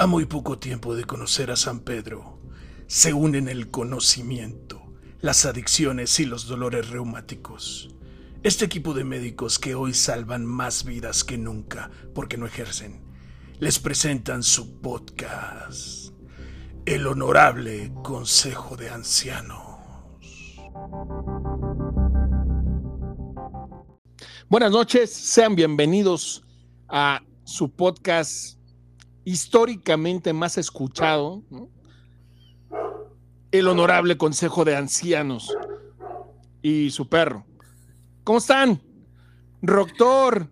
A muy poco tiempo de conocer a San Pedro, se unen el conocimiento, las adicciones y los dolores reumáticos. Este equipo de médicos que hoy salvan más vidas que nunca porque no ejercen, les presentan su podcast, El Honorable Consejo de Ancianos. Buenas noches, sean bienvenidos a su podcast históricamente más escuchado, el Honorable Consejo de Ancianos y su perro. ¿Cómo están? Doctor,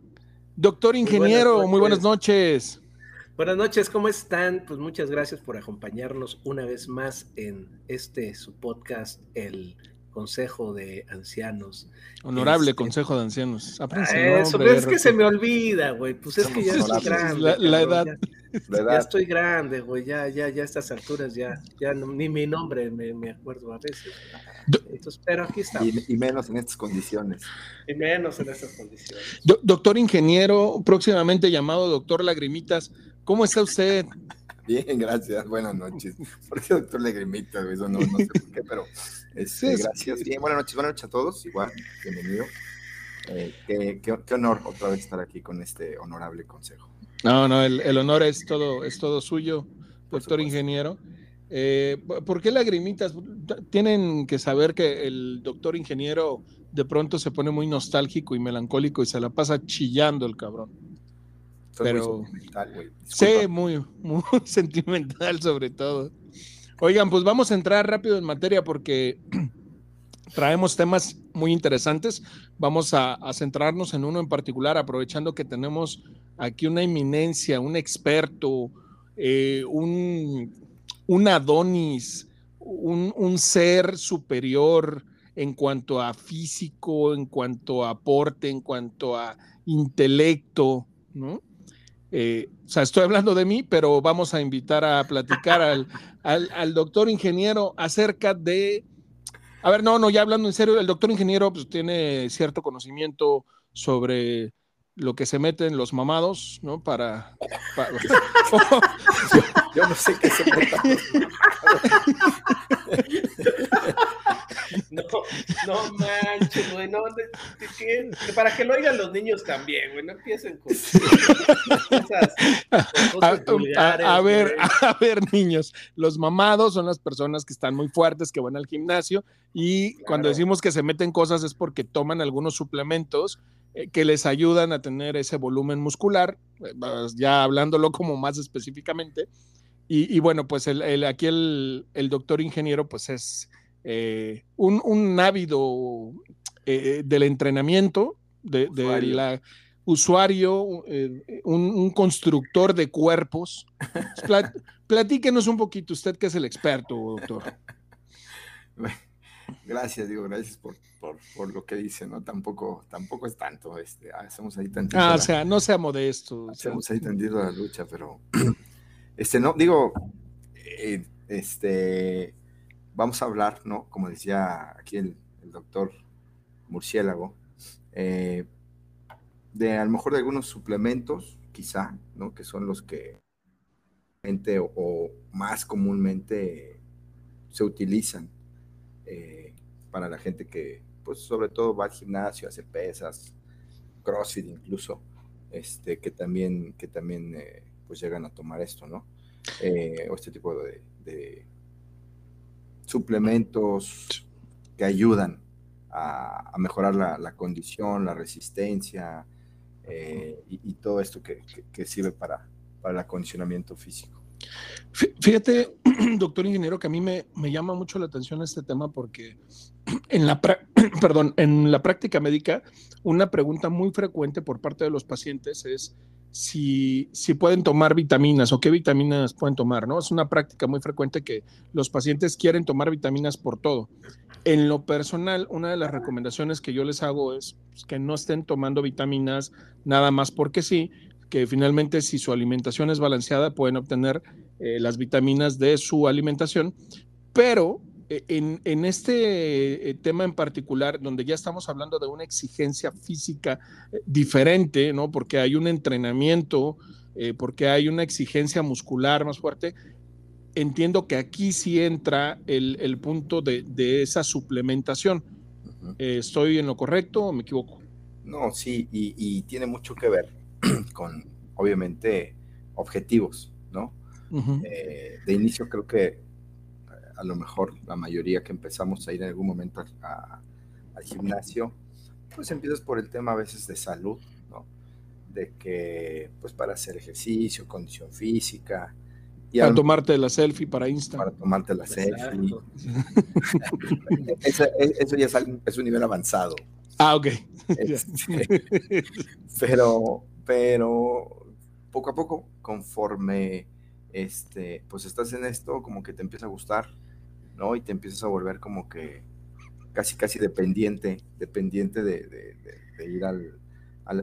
doctor ingeniero, muy buenas noches. Buenas noches, ¿cómo están? Pues muchas gracias por acompañarnos una vez más en este su podcast, el Consejo de Ancianos. Honorable este, Consejo de Ancianos. Eso, es que se me olvida, güey. Pues es que ya estoy grande. La, edad. Ya, estoy grande, güey. Ya, ya, ya a estas alturas ya, ya ni mi nombre me, me acuerdo a veces. Entonces, pero aquí estamos. Y, menos en estas condiciones. Y menos en estas condiciones. doctor ingeniero, próximamente llamado doctor Lagrimitas, ¿cómo está usted? Bien, gracias. Buenas noches. ¿Por qué doctor Lagrimitas? Eso no, no sé por qué, pero este, gracias. Bien, buenas noches, buenas noches a todos. Igual, bienvenido. Eh, qué, honor otra vez estar aquí con este honorable consejo. No, no, el, honor es todo, es todo suyo, doctor ingeniero. Eh, ¿Por qué lagrimitas? Tienen que saber que el doctor ingeniero de pronto se pone muy nostálgico y melancólico y se la pasa chillando el cabrón. Pero, muy. Sí, muy, muy sentimental sobre todo. Oigan, pues vamos a entrar rápido en materia porque traemos temas muy interesantes. Vamos a, centrarnos en uno en particular, aprovechando que tenemos aquí una eminencia, un experto, eh, un, un, Adonis, un, un, ser superior en cuanto a físico, en cuanto a aporte, en cuanto a intelecto, ¿no? Eh, o sea, estoy hablando de mí, pero vamos a invitar a platicar al, al, doctor ingeniero acerca de... A ver, no, no, ya hablando en serio, el doctor ingeniero pues, tiene cierto conocimiento sobre lo que se mete en los mamados, ¿no? Para. yo, no sé qué se. no, no manches, güey, no, para que lo oigan los niños también, güey, no empiecen con, cosas, a, ver, a ver, niños, los mamados son las personas que están muy fuertes, que van al gimnasio, y cuando decimos que se meten cosas es porque toman algunos suplementos eh, que les ayudan a tener ese volumen muscular, eh, ya hablándolo como más específicamente. Y, bueno, pues el, aquí el, el, doctor ingeniero pues es eh, un, un, ávido del entrenamiento, de, la usuario, un, constructor de cuerpos. platíquenos un poquito, usted que es el experto, doctor. Gracias, digo, gracias por, por, lo que dice, ¿no? Tampoco, tampoco es tanto, este, hacemos ahí tantito. Ah, o sea, no sea modesto. Hacemos ahí tantito la lucha, pero, este, no, digo, eh, este, vamos a hablar, ¿no? Como decía aquí el, doctor Murciélago, eh, de a lo mejor de algunos suplementos, quizá, ¿no? Que son los que o, o más comúnmente se utilizan eh, para la gente que, pues sobre todo va al gimnasio, hace pesas, CrossFit incluso, este, que también, que también eh, pues llegan a tomar esto, ¿no? O este tipo de, suplementos que ayudan a, mejorar la, condición, la resistencia y, todo esto que, sirve para, para el acondicionamiento físico. Fíjate, doctor ingeniero, que a mí me, llama mucho la atención este tema porque en la, perdón, en la práctica médica una pregunta muy frecuente por parte de los pacientes es si, si pueden tomar vitaminas o qué vitaminas pueden tomar, ¿no? Es una práctica muy frecuente que los pacientes quieren tomar vitaminas por todo. En lo personal, una de las recomendaciones que yo les hago es pues, que no estén tomando vitaminas nada más porque sí, que finalmente si su alimentación es balanceada pueden obtener eh, las vitaminas de su alimentación, pero eh, en, este eh, tema en particular, donde ya estamos hablando de una exigencia física diferente, ¿no? Porque hay un entrenamiento eh, porque hay una exigencia muscular más fuerte. Entiendo que aquí sí entra el, punto de, esa suplementación. Eh, ¿Estoy en lo correcto o me equivoco? No, sí, y, tiene mucho que ver con, obviamente, objetivos, ¿no? Eh, de inicio creo que a lo mejor la mayoría que empezamos a ir en algún momento al gimnasio, pues empiezas por el tema a veces de salud, ¿no? De que, pues para hacer ejercicio, condición física. Y para tomarte la selfie para Insta. Para tomarte la selfie. eso, ya es, un nivel avanzado. Ah, ok. Este, pero, pero poco a poco, conforme este, pues estás en esto, como que te empieza a gustar, ¿no? Y te empiezas a volver como que casi, casi dependiente, dependiente de, ir al,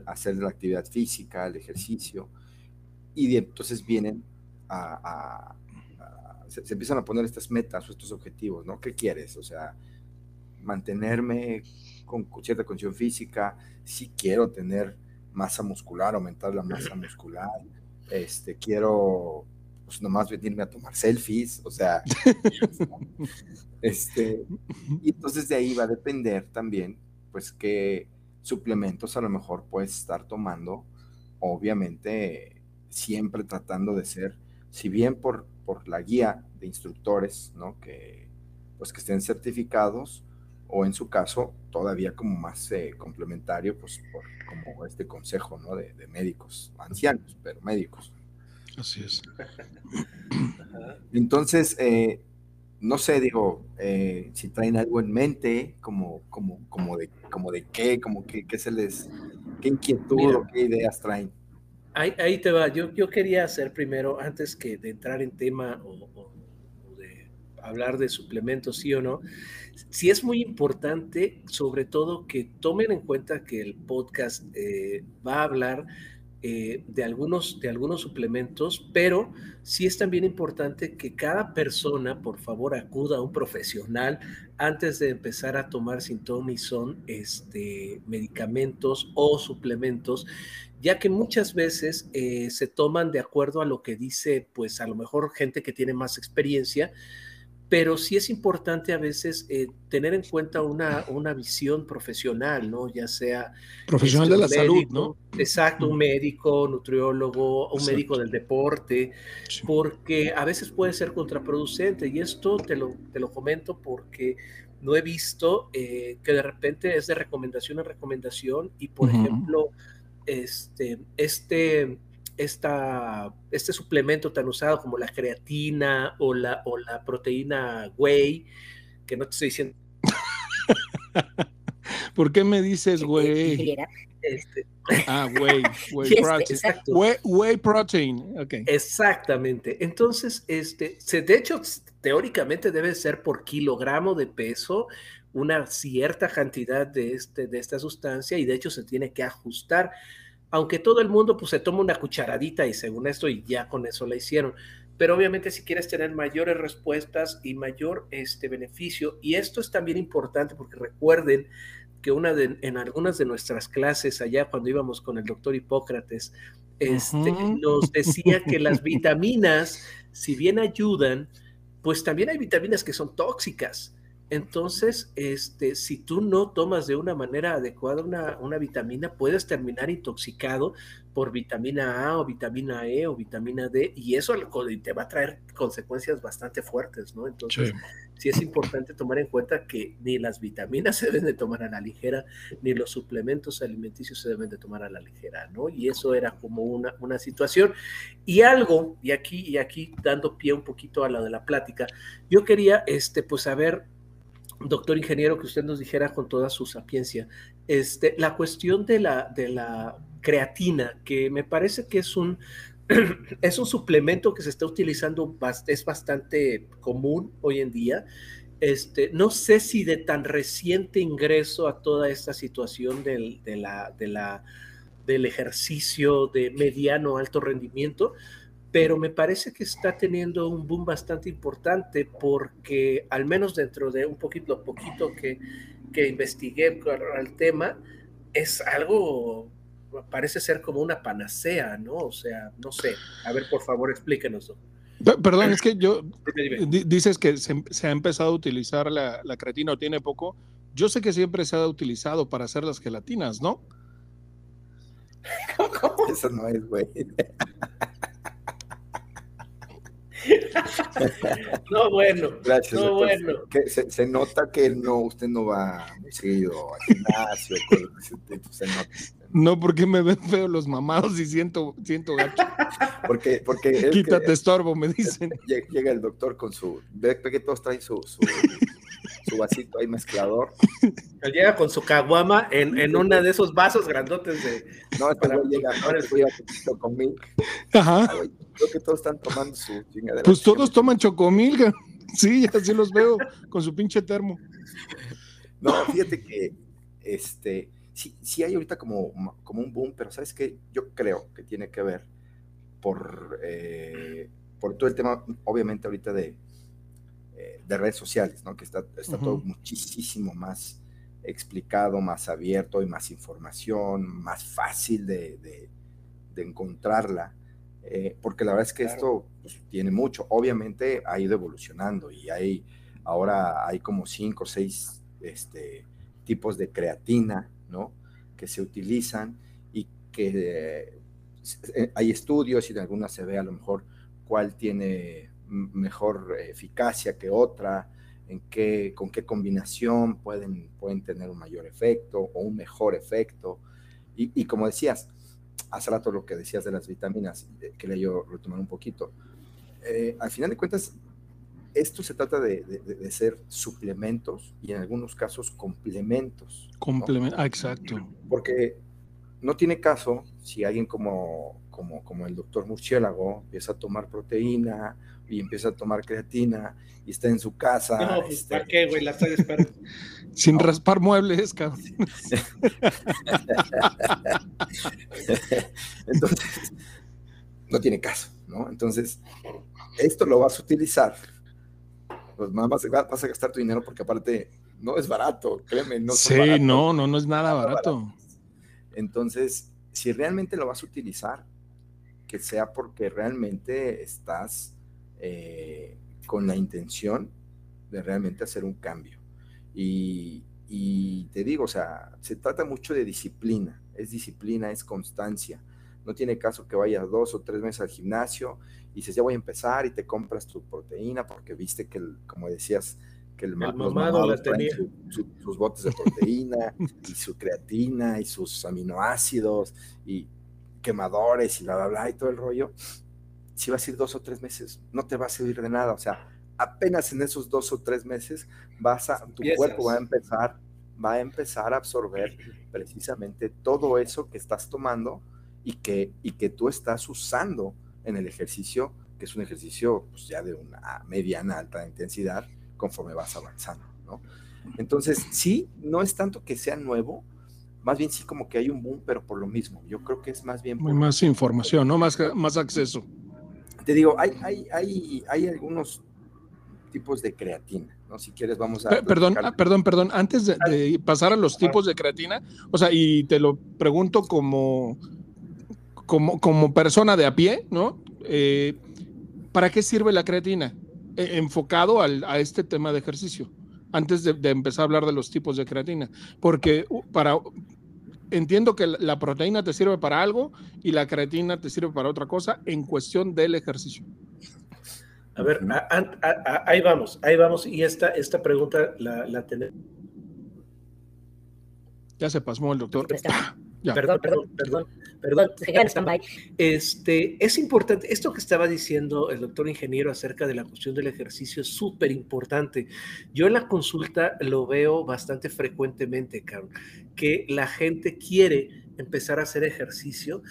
hacer la actividad física, el ejercicio. Y entonces vienen a, se, empiezan a poner estas metas o estos objetivos, ¿no? ¿Qué quieres? O sea, mantenerme con cierta condición física, si quiero tener masa muscular, aumentar la masa muscular, este, quiero pues nomás venirme a tomar selfies, o sea, este, y entonces de ahí va a depender también, pues, qué suplementos a lo mejor puedes estar tomando, obviamente siempre tratando de ser, si bien por, por la guía de instructores, ¿no? Que, pues, que estén certificados, o en su caso, todavía como más eh, complementario, pues, por, como este consejo, ¿no? De, de médicos, ancianos, pero médicos. Así es. Entonces, eh, no sé, digo, eh, si traen algo en mente, como, como, como, de, como de qué, como que, qué se les, qué inquietud o qué ideas traen. Ahí, te va. Yo, yo quería hacer primero, antes que de entrar en tema o, de hablar de suplementos, sí o no, sí es muy importante, sobre todo, que tomen en cuenta que el podcast eh, va a hablar eh, de, algunos, de algunos suplementos, pero sí es también importante que cada persona, por favor, acuda a un profesional antes de empezar a tomar sin son este, medicamentos o suplementos, ya que muchas veces eh, se toman de acuerdo a lo que dice, pues a lo mejor gente que tiene más experiencia, pero sí es importante a veces eh, tener en cuenta una, una, visión profesional, ¿no? Ya sea... Profesional de este, la salud, ¿no? Exacto, un médico, nutriólogo, un médico del deporte, porque a veces puede ser contraproducente y esto te lo, te lo comento porque no he visto eh, que de repente es de recomendación en recomendación y, por ejemplo, este, este esta, este suplemento tan usado como la creatina o la, o la proteína whey, que no te estoy diciendo. ¿Por qué me dices whey? Este. Ah, whey, whey protein. Whey, protein, okay. Exactamente. Entonces, este, se, de hecho, teóricamente debe ser por kilogramo de peso una cierta cantidad de, este, de esta sustancia y de hecho se tiene que ajustar aunque todo el mundo pues se toma una cucharadita y según esto y ya con eso la hicieron. Pero obviamente si quieres tener mayores respuestas y mayor este beneficio, y esto es también importante porque recuerden que una de, en algunas de nuestras clases allá cuando íbamos con el doctor Hipócrates, este, nos decía que las vitaminas, si bien ayudan, pues también hay vitaminas que son tóxicas. Entonces, este, si tú no tomas de una manera adecuada una, una, vitamina, puedes terminar intoxicado por vitamina A o vitamina E o vitamina D y eso te va a traer consecuencias bastante fuertes, ¿no? Entonces, sí. es importante tomar en cuenta que ni las vitaminas se deben de tomar a la ligera, ni los suplementos alimenticios se deben de tomar a la ligera, ¿no? Y eso era como una, una situación. Y algo, y aquí, y aquí dando pie un poquito a la de la plática, yo quería, este, pues, saber doctor ingeniero, que usted nos dijera con toda su sapiencia, este, la cuestión de la, de la creatina, que me parece que es un, es un suplemento que se está utilizando, es bastante común hoy en día. Este, no sé si de tan reciente ingreso a toda esta situación del, de la, de la, del ejercicio de mediano alto rendimiento, pero me parece que está teniendo un boom bastante importante porque al menos dentro de un poquito, poquito que, que investigué al tema, es algo parece ser como una panacea, ¿no? O sea, no sé. A ver, por favor, explíquenos. Perdón, es que yo dices que se, ha empezado a utilizar la, la creatina o tiene poco. Yo sé que siempre se ha utilizado para hacer las gelatinas, ¿no? Eso no es, güey. no, bueno. Gracias. No, bueno. Se, nota que no, usted no va muy seguido al gimnasio. se nota. No, porque me ven feo los mamados y siento, siento gacho. Porque, porque Quítate estorbo, me dicen. Llega el doctor con su. Ve que todos traen su, su, su vasito ahí mezclador. Él llega con su caguama en, en uno de esos vasos grandotes de. No, este güey llega, no, llega con chocomil. Ajá. Creo que todos están tomando su chingadera. Pues todos toman chocomil, sí, así los veo con su pinche termo. No, fíjate que este sí, sí hay ahorita como, como un boom, pero ¿sabes qué? Yo creo que tiene que ver por, eh, por todo el tema, obviamente ahorita de, eh, de redes sociales, ¿no? Que está, está todo muchísimo más explicado, más abierto, y más información, más fácil de, de, encontrarla, eh, porque la verdad es que esto pues, tiene mucho. Obviamente ha ido evolucionando y hay, ahora hay como cinco o seis este, tipos de creatina, ¿no? Que se utilizan y que eh, hay estudios y de algunas se ve a lo mejor cuál tiene mejor eficacia que otra, en qué, con qué combinación pueden, pueden tener un mayor efecto o un mejor efecto. Y, como decías, hace rato lo que decías de las vitaminas, eh, que le yo retomar un poquito, eh, al final de cuentas, esto se trata de, ser suplementos y en algunos casos complementos. Complementos, ah, exacto. Porque no tiene caso si alguien como, como, como el doctor murciélago empieza a tomar proteína y empieza a tomar creatina y está en su casa. No, pues, este ¿para qué, güey? La estoy esperando. Sin raspar muebles, cabrón. Entonces, no tiene caso, ¿no? Entonces, esto lo vas a utilizar. Pues nada más vas a gastar tu dinero porque aparte no es barato, créeme. No sí, no, no, no es nada barato. Entonces, si realmente lo vas a utilizar, que sea porque realmente estás eh, con la intención de realmente hacer un cambio. Y, te digo, o sea, se trata mucho de disciplina, es disciplina, es constancia. No tiene caso que vayas dos o tres meses al gimnasio y dices, ya voy a empezar y te compras tu proteína porque viste que, como decías, que el, el mamado sus botes de proteína y su creatina y sus aminoácidos y quemadores y bla, bla, bla y todo el rollo si vas a ir dos o tres meses, no te va a servir de nada. O sea, apenas en esos dos o tres meses vas a, tu cuerpo va a empezar, va a empezar a absorber precisamente todo eso que estás tomando y que, y que tú estás usando en el ejercicio, que es un ejercicio pues, ya de una mediana alta intensidad conforme vas avanzando, ¿no? Entonces, sí, no es tanto que sea nuevo, más bien sí como que hay un boom, pero por lo mismo. Yo creo que es más bien... Más información, ¿no? Más, más acceso te digo, hay, hay, hay, hay algunos tipos de creatina, ¿no? Si quieres, vamos a. Perdón, ah, perdón, perdón. Antes de, pasar a los tipos de creatina, o sea, y te lo pregunto como, como, como persona de a pie, ¿no? Eh, ¿Para qué sirve la creatina? E, enfocado a este tema de ejercicio, antes de, de, empezar a hablar de los tipos de creatina. Porque para, entiendo que la proteína te sirve para algo y la creatina te sirve para otra cosa en cuestión del ejercicio. A ver, ahí vamos, ahí vamos. Y esta, esta pregunta la, la tenemos. Ya se pasmó el doctor. Perdón, perdón, perdón, perdón. Este, es importante, esto que estaba diciendo el doctor ingeniero acerca de la cuestión del ejercicio es súper importante. Yo en la consulta lo veo bastante frecuentemente, Carlos, que la gente quiere empezar a hacer ejercicio,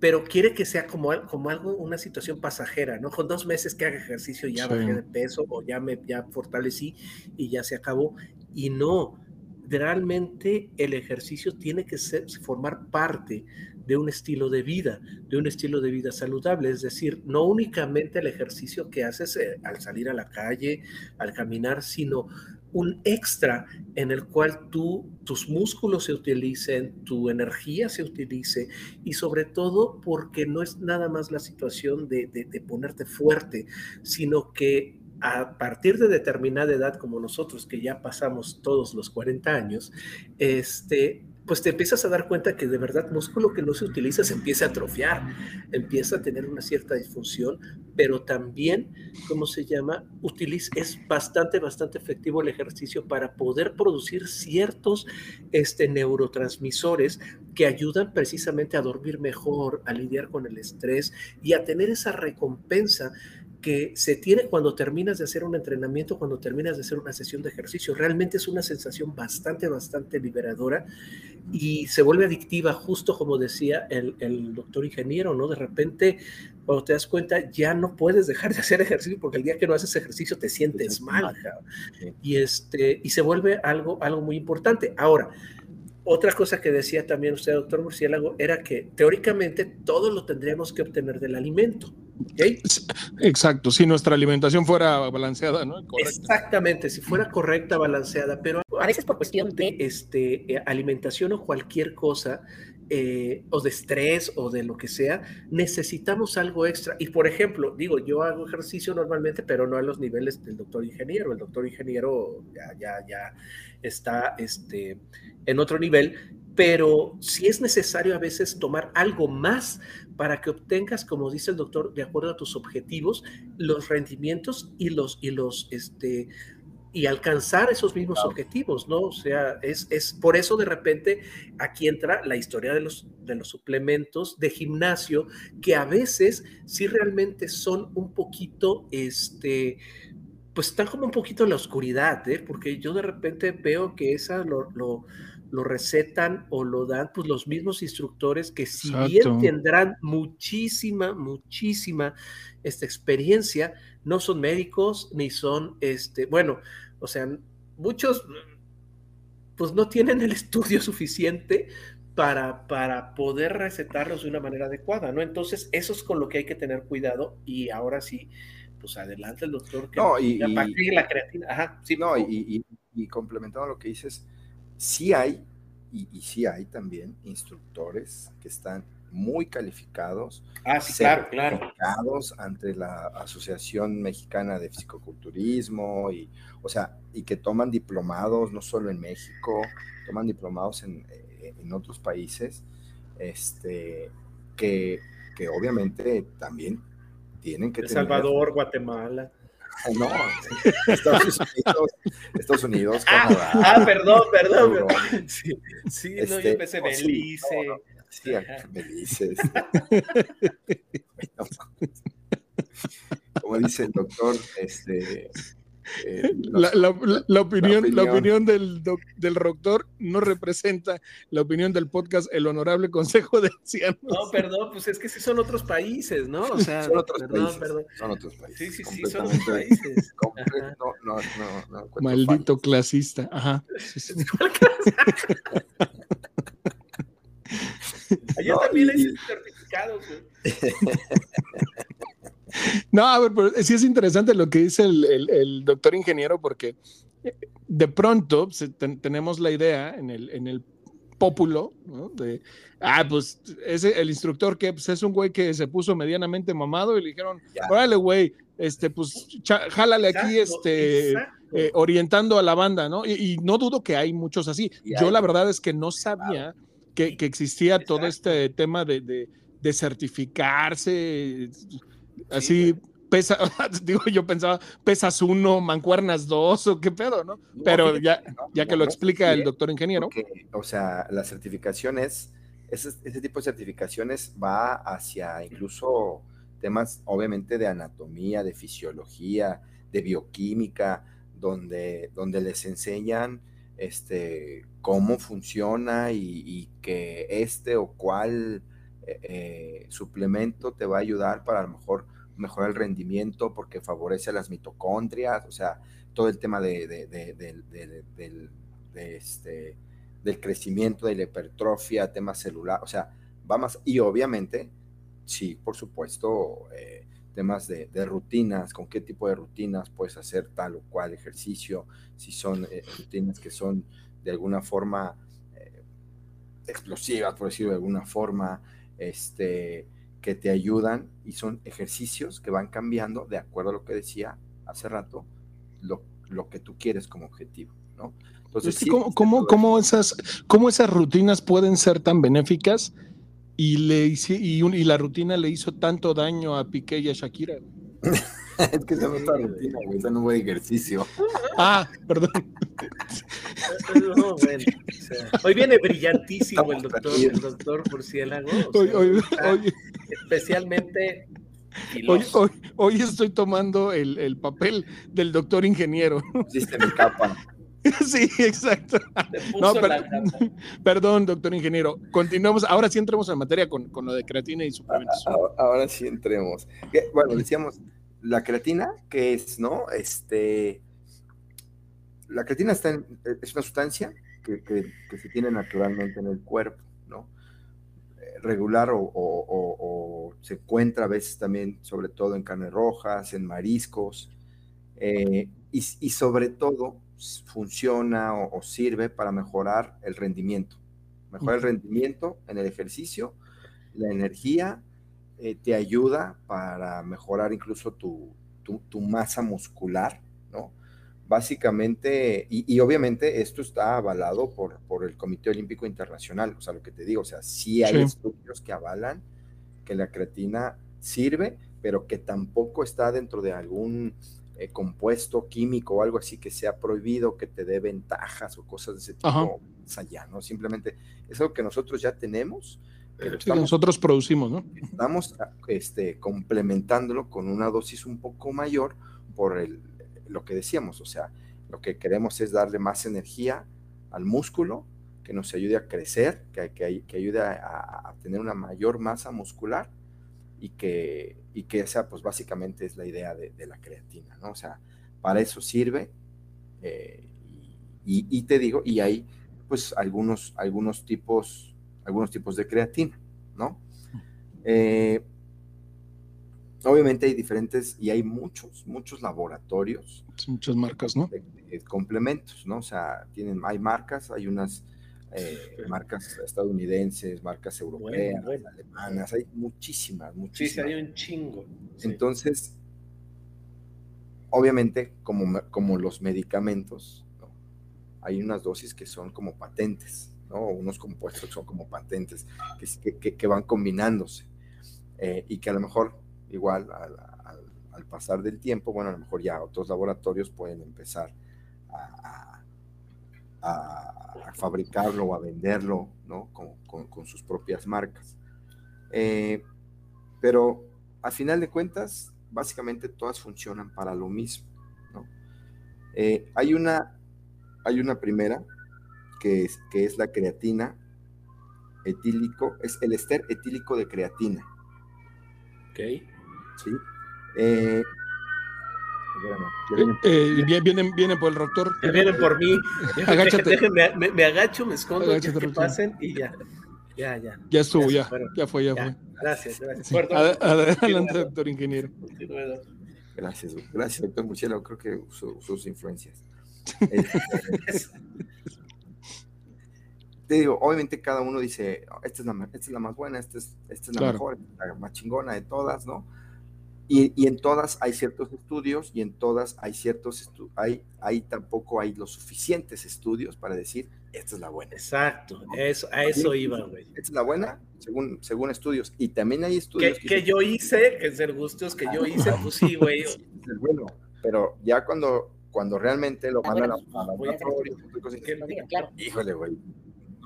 pero quiere que sea como, como algo, una situación pasajera, ¿no? Con dos meses que haga ejercicio ya bajé de peso o ya me ya fortalecí y ya se acabó. Y no, realmente el ejercicio tiene que ser, formar parte de un estilo de vida, de un estilo de vida saludable, es decir, no únicamente el ejercicio que haces eh, al salir a la calle, al caminar, sino un extra en el cual tú, tus músculos se utilicen, tu energía se utilice y sobre todo porque no es nada más la situación de, de ponerte fuerte, sino que a partir de determinada edad como nosotros, que ya pasamos todos los 40 años, este, pues te empiezas a dar cuenta que de verdad músculo que no se utiliza se empieza a atrofiar, empieza a tener una cierta disfunción, pero también, ¿cómo se llama? Utiliza, es bastante, bastante efectivo el ejercicio para poder producir ciertos este, neurotransmisores que ayudan precisamente a dormir mejor, a lidiar con el estrés y a tener esa recompensa que se tiene cuando terminas de hacer un entrenamiento, cuando terminas de hacer una sesión de ejercicio. Realmente es una sensación bastante, bastante liberadora y se vuelve adictiva, justo como decía el, el, doctor ingeniero, ¿no? De repente, cuando te das cuenta, ya no puedes dejar de hacer ejercicio porque el día que no haces ejercicio te sientes mal. Y, este, y se vuelve algo, algo muy importante. Ahora, otra cosa que decía también usted, doctor Murciélago, era que teóricamente todo lo tendríamos que obtener del alimento. Exacto, si nuestra alimentación fuera balanceada, ¿no? Exactamente, si fuera correcta, balanceada, pero a veces por cuestión de este, eh, alimentación o cualquier cosa, eh, o de estrés o de lo que sea, necesitamos algo extra. Y por ejemplo, digo, yo hago ejercicio normalmente, pero no a los niveles del doctor ingeniero. El doctor ingeniero ya, ya, ya está este, en otro nivel, pero si es necesario a veces tomar algo más para que obtengas, como dice el doctor, de acuerdo a tus objetivos, los rendimientos y los, y los, este, y alcanzar esos mismos objetivos, ¿no? O sea, es, es, por eso de repente aquí entra la historia de los, de los suplementos de gimnasio, que a veces sí realmente son un poquito, este, pues están como un poquito en la oscuridad, ¿eh? Porque yo de repente veo que esa lo, lo lo recetan o lo dan pues los mismos instructores que si bien tendrán muchísima, muchísima esta experiencia, no son médicos ni son, este, bueno, o sea, muchos pues no tienen el estudio suficiente para, para poder recetarlos de una manera adecuada, ¿no? Entonces, eso es con lo que hay que tener cuidado y ahora sí, pues adelante el doctor. Que no, y, la creatina, ajá, sí. No, y, y complementando lo que dices, sí hay, y, sí hay también instructores que están muy calificados, ah, claro, claro. ante la Asociación Mexicana de Fisicoculturismo y, o sea, y que toman diplomados no solo en México, toman diplomados en, eh, en otros países, este, que, que obviamente también tienen que el Salvador, Guatemala. No, Estados Unidos, Estados Unidos ah, Canadá. Ah, perdón, perdón. Sí, sí no, yo este, pensé Belice. Sí, Belice. Como dice el doctor, este, eh, la, opinión, la, opinión, del, del doctor no representa la opinión del podcast El Honorable Consejo de Ancianos. No, perdón, pues es que sí son otros países, ¿no? O sea, son otros países. Perdón. Son otros países. Sí, sí, sí, son otros países. No, no, no, Maldito clasista. Ajá. Allá también hay certificados, güey. No, a ver, pero sí es interesante lo que dice el, doctor ingeniero, porque eh, de pronto tenemos la idea en el, en el pópulo, ¿no? De, ah, pues ese, el instructor que pues, es un güey que se puso medianamente mamado y le dijeron, órale, güey, este, pues jálale aquí, este, eh, orientando a la banda, ¿no? Y, no dudo que hay muchos así. Yo la verdad es que no sabía que, existía todo este tema de, de, de certificarse Así pesa, digo, yo pensaba, pesas uno, mancuernas dos, o qué pedo, ¿no? Pero ya, ya que lo explica el doctor ingeniero. o sea, la certificación es, ese, ese, tipo de certificaciones va hacia incluso temas, obviamente, de anatomía, de fisiología, de bioquímica, donde, donde les enseñan este, cómo funciona y, que este o cual eh, suplemento te va a ayudar para a lo mejor mejorar el rendimiento porque favorece las mitocondrias, o sea, todo el tema de, este, del crecimiento, de la hipertrofia, tema celular, o sea, va más, y obviamente, sí, por supuesto, eh, temas de, rutinas, con qué tipo de rutinas puedes hacer tal o cual ejercicio, si son eh, rutinas que son de alguna forma explosivas, por decirlo de alguna forma, este, que te ayudan y son ejercicios que van cambiando de acuerdo a lo que decía hace rato, lo, lo que tú quieres como objetivo, ¿no? Entonces, ¿cómo, cómo, esas, ¿cómo esas rutinas pueden ser tan benéficas y, le y, y la rutina le hizo tanto daño a Piqué y a Shakira? es que esa no es rutina, güey, esa no fue ejercicio. Ah, perdón. hoy viene brillantísimo el doctor, el doctor Murciélago. hoy, especialmente Hoy, hoy, hoy, estoy tomando el, el, papel del doctor ingeniero. Hiciste mi capa. Sí, exacto. No, perdón, doctor ingeniero. Continuamos. Ahora sí entremos en materia con, con lo de creatina y suplementos. Ahora, sí entremos. Bueno, decíamos, la creatina, que es, ¿no? Este, la creatina está es una sustancia que, que, se tiene naturalmente en el cuerpo, ¿no? Eh, regular o, o, se encuentra a veces también, sobre todo en carnes rojas, en mariscos, eh, y, y sobre todo funciona o, sirve para mejorar el rendimiento. Mejorar el rendimiento en el ejercicio, la energía, eh, te ayuda para mejorar incluso tu, tu, masa muscular, ¿no? Básicamente, y, obviamente esto está avalado por, por el Comité Olímpico Internacional, o sea, lo que te digo, o sea, sí hay estudios que avalan que la creatina sirve, pero que tampoco está dentro de algún eh, compuesto químico o algo así que sea prohibido, que te dé ventajas o cosas de ese tipo allá, ¿no? Simplemente es algo que nosotros ya tenemos. Que nosotros producimos, ¿no? Estamos este, complementándolo con una dosis un poco mayor por el, lo que decíamos, o sea, lo que queremos es darle más energía al músculo, que nos ayude a crecer, que, que, ayude a, tener una mayor masa muscular y que, y que esa pues básicamente es la idea de, la creatina, ¿no? O sea, para eso sirve eh, y, te digo, y hay pues algunos, algunos tipos, algunos tipos de creatina, ¿no? Eh, obviamente hay diferentes y hay muchos, muchos laboratorios. Muchas marcas, ¿no? complementos, ¿no? O sea, tienen, hay marcas, hay unas eh, marcas estadounidenses, marcas europeas, alemanas, hay muchísimas, muchísimas. Sí, hay un chingo. Entonces, obviamente, como, como los medicamentos, hay unas dosis que son como patentes, ¿no? unos compuestos son como patentes, que, que, van combinándose, eh, y que a lo mejor, igual, al, pasar del tiempo, bueno, a lo mejor ya otros laboratorios pueden empezar a fabricarlo o a venderlo, ¿no? Con, sus propias marcas. Eh, pero al final de cuentas, básicamente todas funcionan para lo mismo. Eh, hay, una, hay una primera que es, que es la creatina etílico, es el ester etílico de creatina. Ok. Sí. Eh, eh, eh, vienen, vienen, por el doctor. Vienen por mí. Agáchate. me, agacho, me escondo, que pasen y ya. Ya, ya. Ya estuvo, ya. Ya fue, ya, fue. Gracias, gracias. adelante, doctor ingeniero. Gracias, gracias, doctor Murciélago. Creo que sus influencias. te digo, obviamente cada uno dice, esta es la, esta es la más buena, esta es, esta es la mejor, la más chingona de todas, ¿no? Y, en todas hay ciertos estudios y en todas hay ciertos hay ahí tampoco hay los suficientes estudios para decir esta es la buena. Exacto, eso, a eso iba, güey. Esta es la buena, según, según estudios. Y también hay estudios. Que, yo hice, que ser gustos que yo hice, pues sí, güey. Es bueno, pero ya cuando, cuando realmente lo mandan a, la laboratorio, híjole, güey,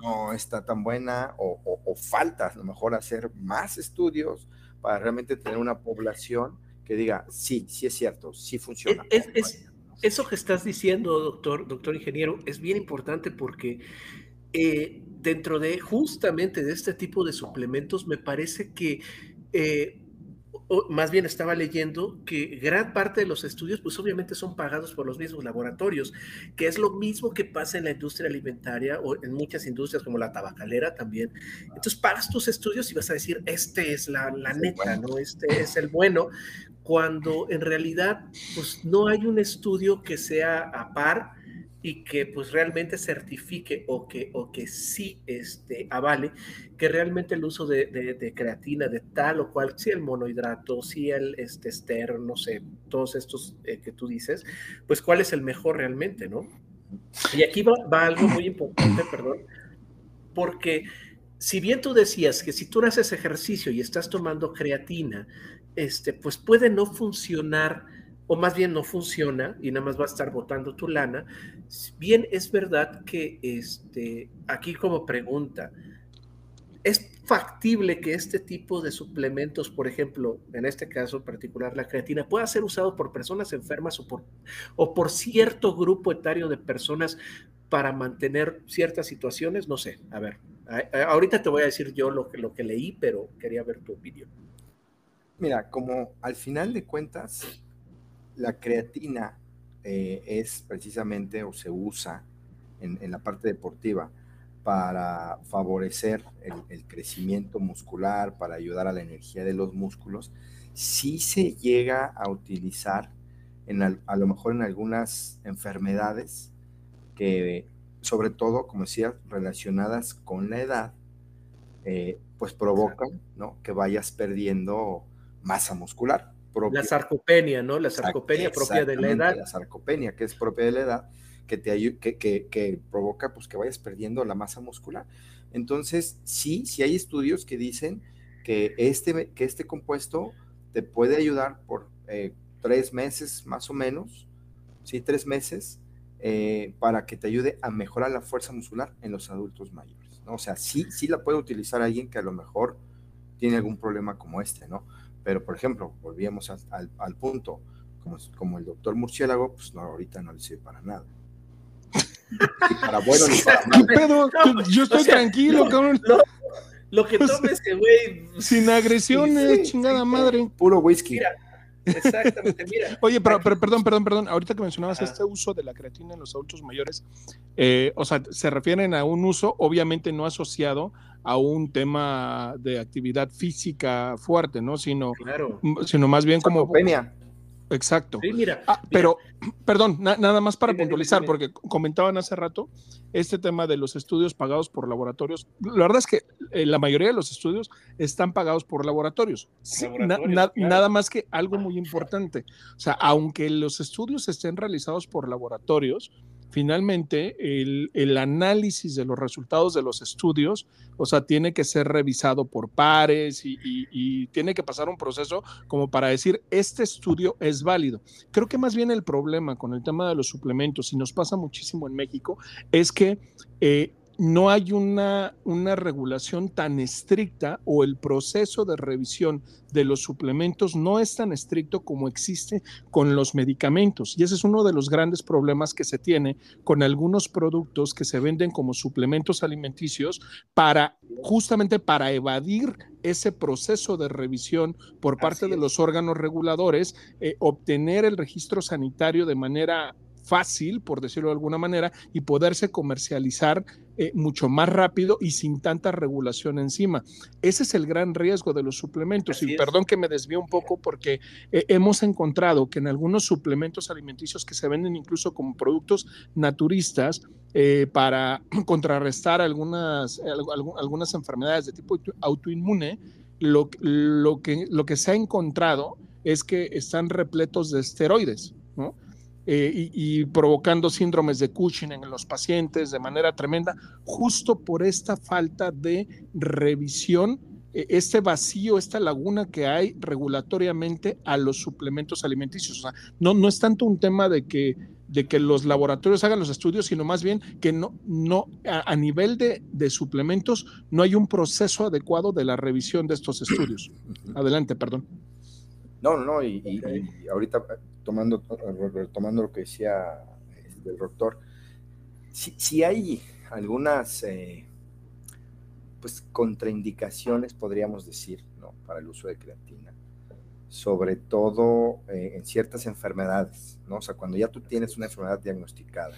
no está tan buena o, o, o falta a lo mejor hacer más estudios para realmente tener una población que diga, sí, sí es cierto, sí funciona. Es, eso que estás diciendo, doctor, doctor ingeniero, es bien importante porque eh, dentro de justamente de este tipo de suplementos me parece que eh, más bien estaba leyendo que gran parte de los estudios, pues obviamente son pagados por los mismos laboratorios, que es lo mismo que pasa en la industria alimentaria o en muchas industrias como la tabacalera también. Entonces pagas tus estudios y vas a decir, este es la, la neta, ¿no? Este es el bueno, cuando en realidad, pues no hay un estudio que sea a par y que pues realmente certifique o que, o que sí este, avale que realmente el uso de, creatina de tal o cual, si el monohidrato, si el este, ester, no sé, todos estos eh, que tú dices, pues cuál es el mejor realmente, ¿no? Y aquí va, va algo muy importante, perdón, porque si bien tú decías que si tú haces ejercicio y estás tomando creatina, este, pues puede no funcionar o más bien no funciona y nada más va a estar botando tu lana. Bien, es verdad que este, aquí como pregunta, ¿es factible que este tipo de suplementos, por ejemplo, en este caso particular la creatina, pueda ser usado por personas enfermas o por, o por cierto grupo etario de personas para mantener ciertas situaciones? No sé, a ver, ahorita te voy a decir yo lo que, lo que leí, pero quería ver tu opinión. Mira, como al final de cuentas, la creatina eh, es precisamente o se usa en, la parte deportiva para favorecer el, crecimiento muscular, para ayudar a la energía de los músculos, sí se llega a utilizar en a lo mejor en algunas enfermedades que, sobre todo, como decía, relacionadas con la edad, eh, pues provocan ¿no? que vayas perdiendo masa muscular. La sarcopenia, ¿no? La sarcopenia propia de la edad. La sarcopenia, que es propia de la edad, que, te que, que, provoca pues, que vayas perdiendo la masa muscular. Entonces, sí, sí hay estudios que dicen que este, que este compuesto te puede ayudar por eh, tres meses más o menos, sí, tres meses, eh, para que te ayude a mejorar la fuerza muscular en los adultos mayores. ¿no? O sea, sí, sí la puede utilizar alguien que a lo mejor tiene algún problema como este, ¿no? Pero, por ejemplo, volvíamos al, punto, como, como el doctor murciélago, pues no, ahorita no le sirve para nada. para bueno ni para malo. yo estoy tranquilo, cabrón. Lo, que tomes, que güey. Sin agresiones, chingada madre. Puro whisky. Exactamente, mira. Oye, pero, perdón, perdón, perdón. Ahorita que mencionabas este uso de la creatina en los adultos mayores, eh, o sea, se refieren a un uso obviamente no asociado a un tema de actividad física fuerte, ¿no? Sino, sino más bien como... Exacto. mira, ah, pero, perdón, nada más para puntualizar, porque comentaban hace rato este tema de los estudios pagados por laboratorios. La verdad es que eh, la mayoría de los estudios están pagados por laboratorios. Nada más que algo muy importante. O sea, aunque los estudios estén realizados por laboratorios, finalmente el, análisis de los resultados de los estudios, o sea, tiene que ser revisado por pares y, tiene que pasar un proceso como para decir, este estudio es válido. Creo que más bien el problema con el tema de los suplementos, y nos pasa muchísimo en México, es que eh, no hay una, una regulación tan estricta o el proceso de revisión de los suplementos no es tan estricto como existe con los medicamentos. Y ese es uno de los grandes problemas que se tiene con algunos productos que se venden como suplementos alimenticios para justamente para evadir ese proceso de revisión por parte de los órganos reguladores, eh, obtener el registro sanitario de manera fácil, por decirlo de alguna manera, y poderse comercializar eh, mucho más rápido y sin tanta regulación encima. Ese es el gran riesgo de los suplementos. y perdón que me desvío un poco porque eh, hemos encontrado que en algunos suplementos alimenticios que se venden incluso como productos naturistas, eh, para contrarrestar algunas, algunas enfermedades de tipo autoinmune, lo, lo, que, lo que se ha encontrado es que están repletos de esteroides, ¿no? Eh, y, provocando síndromes de Cushing en los pacientes de manera tremenda, justo por esta falta de revisión, eh, este vacío, esta laguna que hay regulatoriamente a los suplementos alimenticios. O sea, no, no es tanto un tema de que, de que los laboratorios hagan los estudios, sino más bien que no, no a, nivel de, de suplementos no hay un proceso adecuado de la revisión de estos estudios. Adelante, perdón. No, no, y, y, ahorita eh, tomando, retomando lo que decía este, el doctor, si, hay algunas eh, pues contraindicaciones, podríamos decir, ¿no? para el uso de creatina. sobre todo eh, en ciertas enfermedades, ¿no? O sea, cuando ya tú tienes una enfermedad diagnosticada,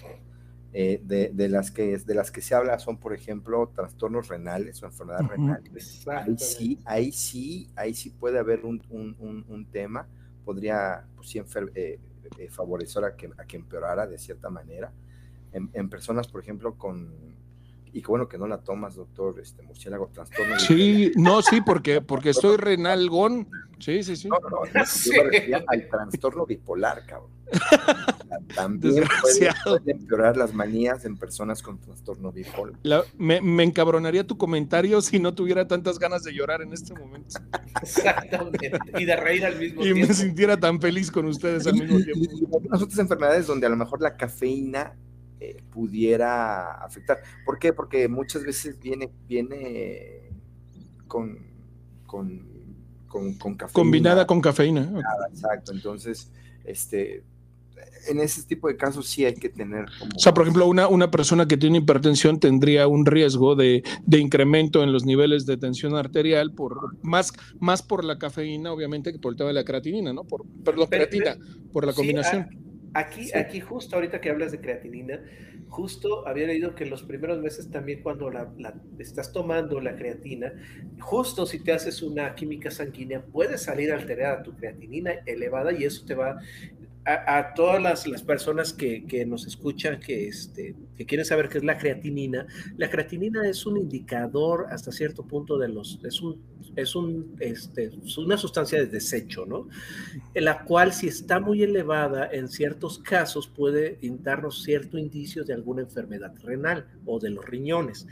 eh, de, las que, de las que se habla son, por ejemplo, trastornos renales o enfermedades renales. Ahí sí, ahí sí, ahí sí puede haber un, tema, podría pues, sí, eh, favorecer a que, a que empeorara de cierta manera. en personas, por ejemplo, con y qué bueno que no la tomas, doctor este, Murciélago, trastorno. Sí, no, sí, porque, porque estoy renalgón. Sí, sí, sí. No, no, no sí. yo me refería al trastorno bipolar, cabrón. También puede, empeorar las manías en personas con trastorno bipolar. me, me, encabronaría tu comentario si no tuviera tantas ganas de llorar en este momento. Exactamente. Y de reír al mismo tiempo. Y me sintiera tan feliz con ustedes al mismo tiempo. Y, y, otras enfermedades donde a lo mejor la cafeína eh, pudiera afectar. ¿Por qué? Porque muchas veces viene, viene con, con, con, cafeína. Combinada con cafeína. Exacto, entonces, este, en ese tipo de casos sí hay que tener O sea, por ejemplo, una, una persona que tiene hipertensión tendría un riesgo de, de, incremento en los niveles de tensión arterial, por más, más por la cafeína, obviamente, que por el tema de la creatinina, ¿no? Por, perdón, creatina, por la combinación. Ah, Aquí, aquí justo ahorita que hablas de creatinina, justo había leído que los primeros meses también cuando la, estás tomando la creatina, justo si te haces una química sanguínea, puede salir alterada tu creatinina elevada y eso te va a, todas las, las personas que, que, nos escuchan, que, este, que quieren saber qué es la creatinina, la creatinina es un indicador hasta cierto punto de los, es, un, es, un, este, una sustancia de desecho, ¿no? En la cual si está muy elevada, en ciertos casos puede darnos cierto indicio de alguna enfermedad renal o de los riñones.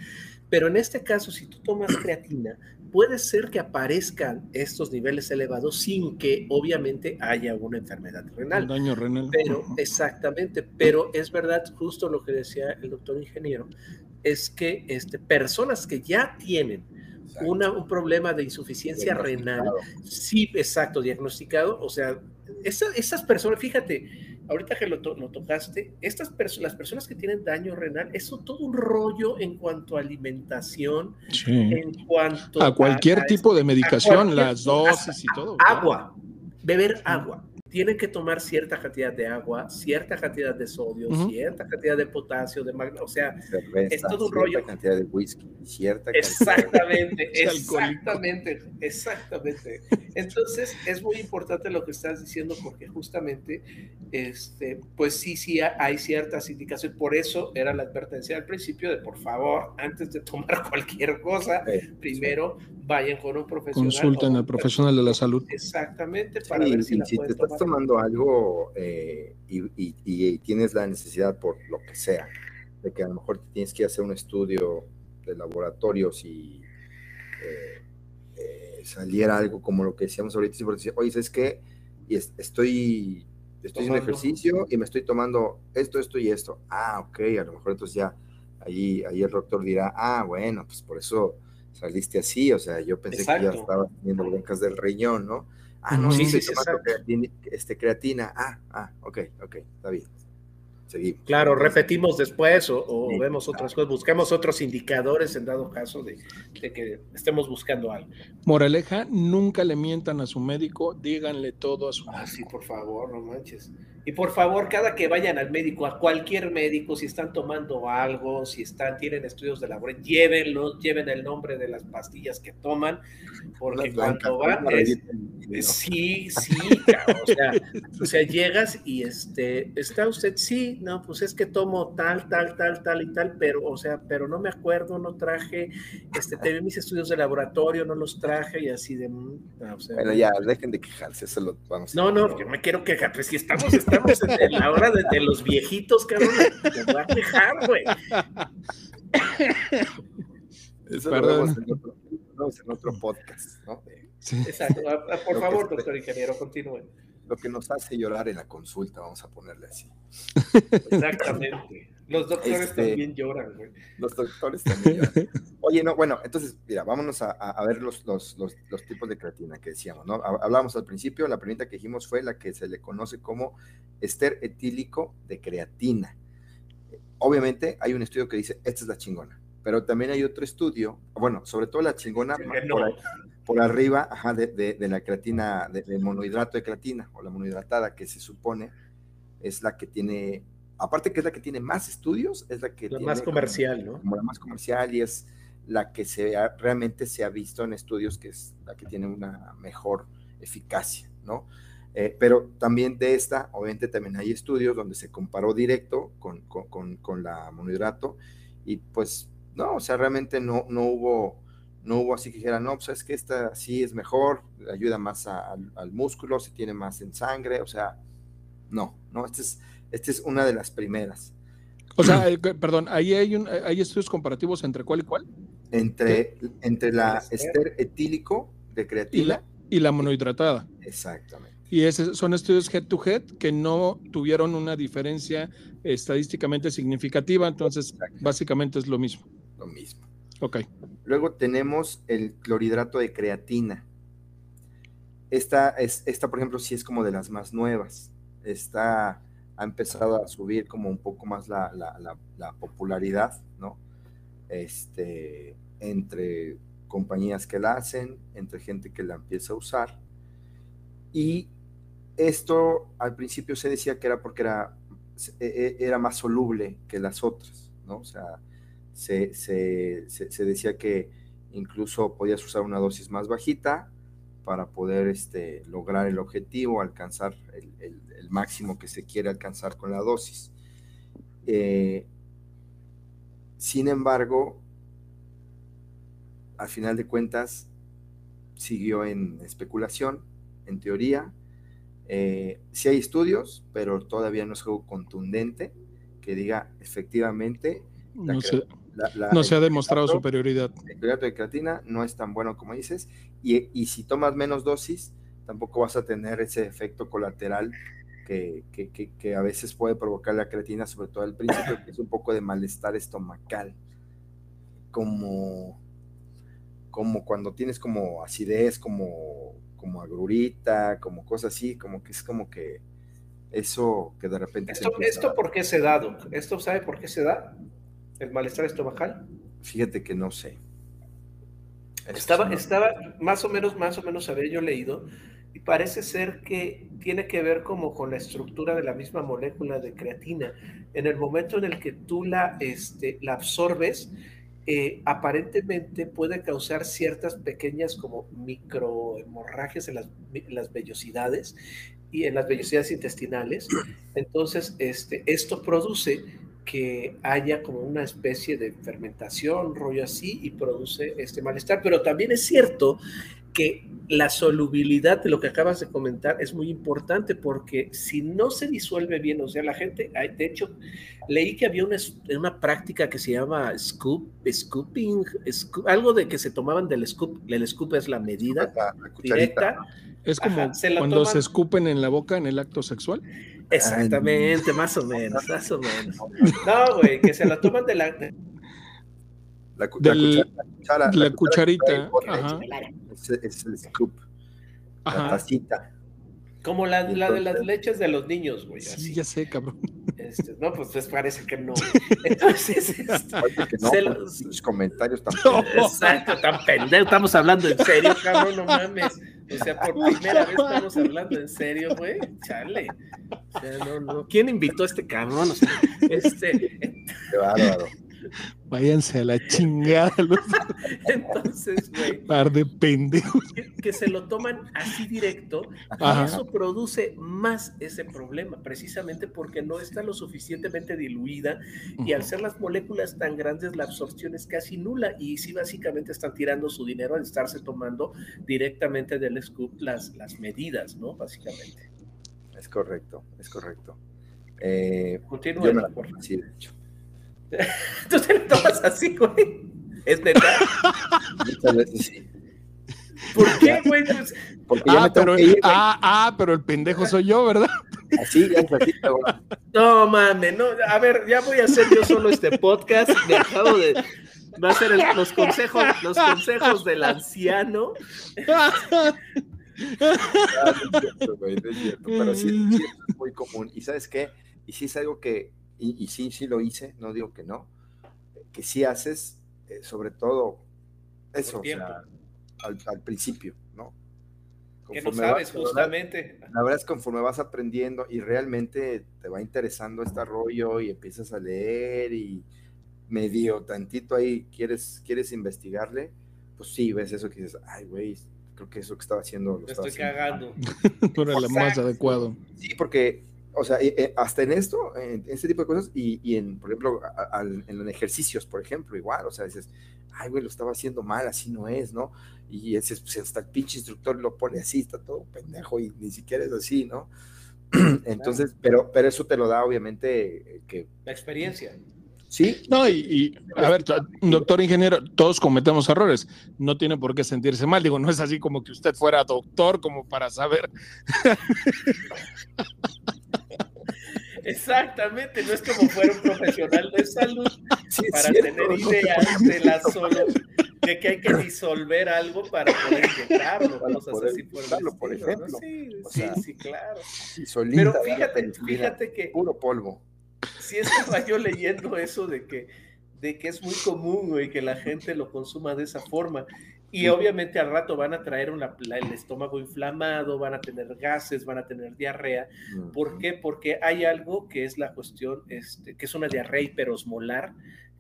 Pero en este caso, si tú tomas creatina, puede ser que aparezcan estos niveles elevados sin que obviamente haya una enfermedad renal. Un daño renal. Pero exactamente, pero es verdad justo lo que decía el doctor ingeniero, es que este, personas que ya tienen una, un problema de insuficiencia renal, sí, exacto, diagnosticado, o sea, esas personas, fíjate, ahorita que lo, tocaste, estas las personas que tienen daño renal, eso todo un rollo en cuanto a alimentación, en cuanto a cualquier tipo de medicación, las dosis y todo. Agua, beber agua tienen que tomar cierta cantidad de agua, cierta cantidad de sodio, cierta cantidad de potasio, de magnesio, o sea, es todo un rollo. Cierta cantidad de whisky, cierta Exactamente, exactamente, exactamente. Entonces, es muy importante lo que estás diciendo porque justamente, este, pues sí, sí hay ciertas indicaciones. Por eso era la advertencia al principio de, por favor, antes de tomar cualquier cosa, primero vayan con un profesional. Consulten al profesional de la salud. Exactamente, para ver si, la si te estás tomando algo eh, y, tienes la necesidad por lo que sea, de que a lo mejor tienes que hacer un estudio de laboratorios y eh, eh, saliera algo como lo que decíamos ahorita, si decir, oye, ¿sabes qué? Y estoy, estoy haciendo ejercicio y me estoy tomando esto, esto y esto. Ah, ok, a lo mejor entonces ya ahí, ahí el doctor dirá, ah, bueno, pues por eso saliste así, o sea, yo pensé que ya estaba teniendo broncas del riñón, ¿no? Ah, no, sí, sí, sí creatina, este, creatina. Ah, ah, ok, ok, está bien. Seguimos. Claro, repetimos después o, vemos otras cosas, buscamos otros indicadores en dado caso de, de, que estemos buscando algo. Moraleja, nunca le mientan a su médico, díganle todo a su Ah, sí, por favor, no manches. Y por favor, cada que vayan al médico, a cualquier médico, si están tomando algo, si están, tienen estudios de laboratorio, llévenlo, lleven el nombre de las pastillas que toman, porque cuando van, sí, sí, o, sea, o sea, llegas y este, está usted, sí, no, pues es que tomo tal, tal, tal, tal y tal, pero, o sea, pero no me acuerdo, no traje, este, tenía mis estudios de laboratorio, no los traje y así de, mm, o sea, bueno, ya, dejen de quejarse, eso lo vamos a No, no, yo me quiero quejar, pues si estamos, estamos en, la hora de, los viejitos, cabrón. Te va a quejar, güey. Eso lo vemos en, otro, en otro podcast, ¿no? Exacto. Por favor, este, doctor ingeniero, continúe. Lo que nos hace llorar en la consulta, vamos a ponerle así. Exactamente. Los doctores este, también lloran, güey. Los doctores también lloran. Oye, no, bueno, entonces, mira, vámonos a, a ver los, los, los, los, tipos de creatina que decíamos, ¿no? Hablábamos al principio, la primera que dijimos fue la que se le conoce como ester etílico de creatina. Obviamente hay un estudio que dice, esta es la chingona, pero también hay otro estudio, bueno, sobre todo la chingona, por, ahí, por arriba ajá, de, de, de, la creatina, del monohidrato de creatina o la monohidratada que se supone es la que tiene, aparte que es la que tiene más estudios, es la que la tiene más comercial, como, ¿no? Como la más comercial y es la que se ha, realmente se ha visto en estudios que es la que tiene una mejor eficacia, ¿no? Eh, pero también de esta, obviamente también hay estudios donde se comparó directo con, con, con, con la monohidrato y pues no, o sea, realmente no, no hubo no hubo así que dijeran, no, pues es que esta sí es mejor, ayuda más a, al, al, músculo, se tiene más en sangre, o sea, no, no, esta es, esta es una de las primeras. O sea, eh, perdón, ahí hay, un, hay estudios comparativos entre cuál y cuál. Entre, entre la ester etílico de creatina y la, y la monohidratada. Exactamente. Y ese, son estudios head to head que no tuvieron una diferencia estadísticamente significativa, entonces básicamente es lo mismo. Lo mismo. Ok. Luego tenemos el clorhidrato de creatina. Esta, es, esta, por ejemplo, sí es como de las más nuevas. Esta ha empezado a subir como un poco más la, la, la, la popularidad, ¿no? Este, entre compañías que la hacen, entre gente que la empieza a usar. Y esto al principio se decía que era porque era, era más soluble que las otras, ¿no? O sea, se, se, se, se, decía que incluso podías usar una dosis más bajita para poder este, lograr el objetivo, alcanzar el, el, el, máximo que se quiere alcanzar con la dosis. Eh, sin embargo, al final de cuentas, siguió en especulación, en teoría. Eh, sí hay estudios, pero todavía no es algo contundente que diga efectivamente no la, la, no se ha demostrado superioridad. El hidrato de creatina no es tan bueno como dices, y, y, si tomas menos dosis, tampoco vas a tener ese efecto colateral que, que, que, que, a veces puede provocar la creatina, sobre todo al principio, que es un poco de malestar estomacal, como, como cuando tienes como acidez, como, como agrurita, como cosas así, como que es como que eso que de repente... ¿Esto, ¿esto por qué se da, Doc? ¿Esto sabe por qué se da? ¿El malestar estomacal? Fíjate que no sé. Estaba, estaba más o menos, más o menos había yo leído, y parece ser que tiene que ver como con la estructura de la misma molécula de creatina. En el momento en el que tú la, este, la absorbes, eh, aparentemente puede causar ciertas pequeñas como microhemorragias en las, en las vellosidades y en las vellosidades intestinales. Entonces, este, esto produce que haya como una especie de fermentación, rollo así, y produce este malestar. Pero también es cierto que la solubilidad de lo que acabas de comentar es muy importante porque si no se disuelve bien, o sea, la gente, de hecho, leí que había una, una práctica que se llama scoop, scooping, scoop, algo de que se tomaban del scoop, el scoop es la medida La, la directa. Es como Ajá, se cuando toman... se escupen en la boca en el acto sexual. Exactamente, más o menos, más o menos. No, güey, que se la toman de la... La, Del, la, cuchara, la, cucharita. Es, es, el scoop. Ajá. La tacita. Como la, la, de las leches de los niños, güey. Sí, así. ya sé, cabrón. Este, no, pues, pues, parece que no. Entonces, este, no, se los... los comentarios tan no. Exacto, tan pendejo. Estamos hablando en serio, cabrón, no mames. O sea, por primera vez estamos hablando en serio, güey. Chale. O sea, no, no. ¿Quién invitó a este cabrón? O sea, este. Qué bárbaro. Váyanse a la chingada. Los... Entonces, güey. Par de pendejos. Que, que, se lo toman así directo. Ajá. Y eso produce más ese problema, precisamente porque no está lo suficientemente diluida. Y al ser las moléculas tan grandes, la absorción es casi nula. Y sí, básicamente están tirando su dinero al estarse tomando directamente del scoop las, las medidas, ¿no? Básicamente. Es correcto, es correcto. Eh, Continúa. Sí, de hecho. Tú te lo tomas así, güey. ¿Es verdad? Muchas veces sí. ¿Por qué, güey? Pues... Porque ah, pero, ir, ah, ah, pero el pendejo soy yo, ¿verdad? Así, ya es así, pero... No, mames, no. A ver, ya voy a hacer yo solo este podcast. Me acabo de. Va a ser el, los consejos, los consejos del anciano. Ah, no es cierto, güey, no es cierto, pero sí, sí, es muy común. ¿Y sabes qué? Y sí es algo que y, y, sí, sí lo hice, no digo que no, que sí haces, eh, sobre todo eso, o sea, al, principio, ¿no? que no sabes, justamente. La verdad es que conforme vas aprendiendo y realmente te va interesando este rollo y empiezas a leer y medio tantito ahí quieres, quieres investigarle, pues sí, ves eso que dices, ay, güey, creo que eso que estaba haciendo lo estoy cagando. Tú eres lo más adecuado. Sí, porque, o sea, hasta en esto, en este tipo de cosas, y, y en, por ejemplo, en los ejercicios, por ejemplo, igual, o sea, dices, ay, güey, lo estaba haciendo mal, así no es, ¿no? Y ese, pues, hasta el pinche instructor lo pone así, está todo pendejo y ni siquiera es así, ¿no? Entonces, pero, pero eso te lo da obviamente eh, que... La experiencia. Sí. No, y, a ver, doctor ingeniero, todos cometemos errores. No tiene por qué sentirse mal. Digo, no es así como que usted fuera doctor como para saber. Exactamente, no es como fuera un profesional de salud para tener ideas de la solo de que hay que disolver algo para poder inyectarlo, para poder así por, por ejemplo. Sí, sí, sí, claro. Pero fíjate, fíjate que puro polvo si estaba yo leyendo eso de que, de que es muy común, güey, que la gente lo consuma de esa forma. Y obviamente al rato van a traer una, el estómago inflamado, van a tener gases, van a tener diarrea. ¿Por qué? Porque hay algo que es la cuestión, este, que es una diarrea hiperosmolar,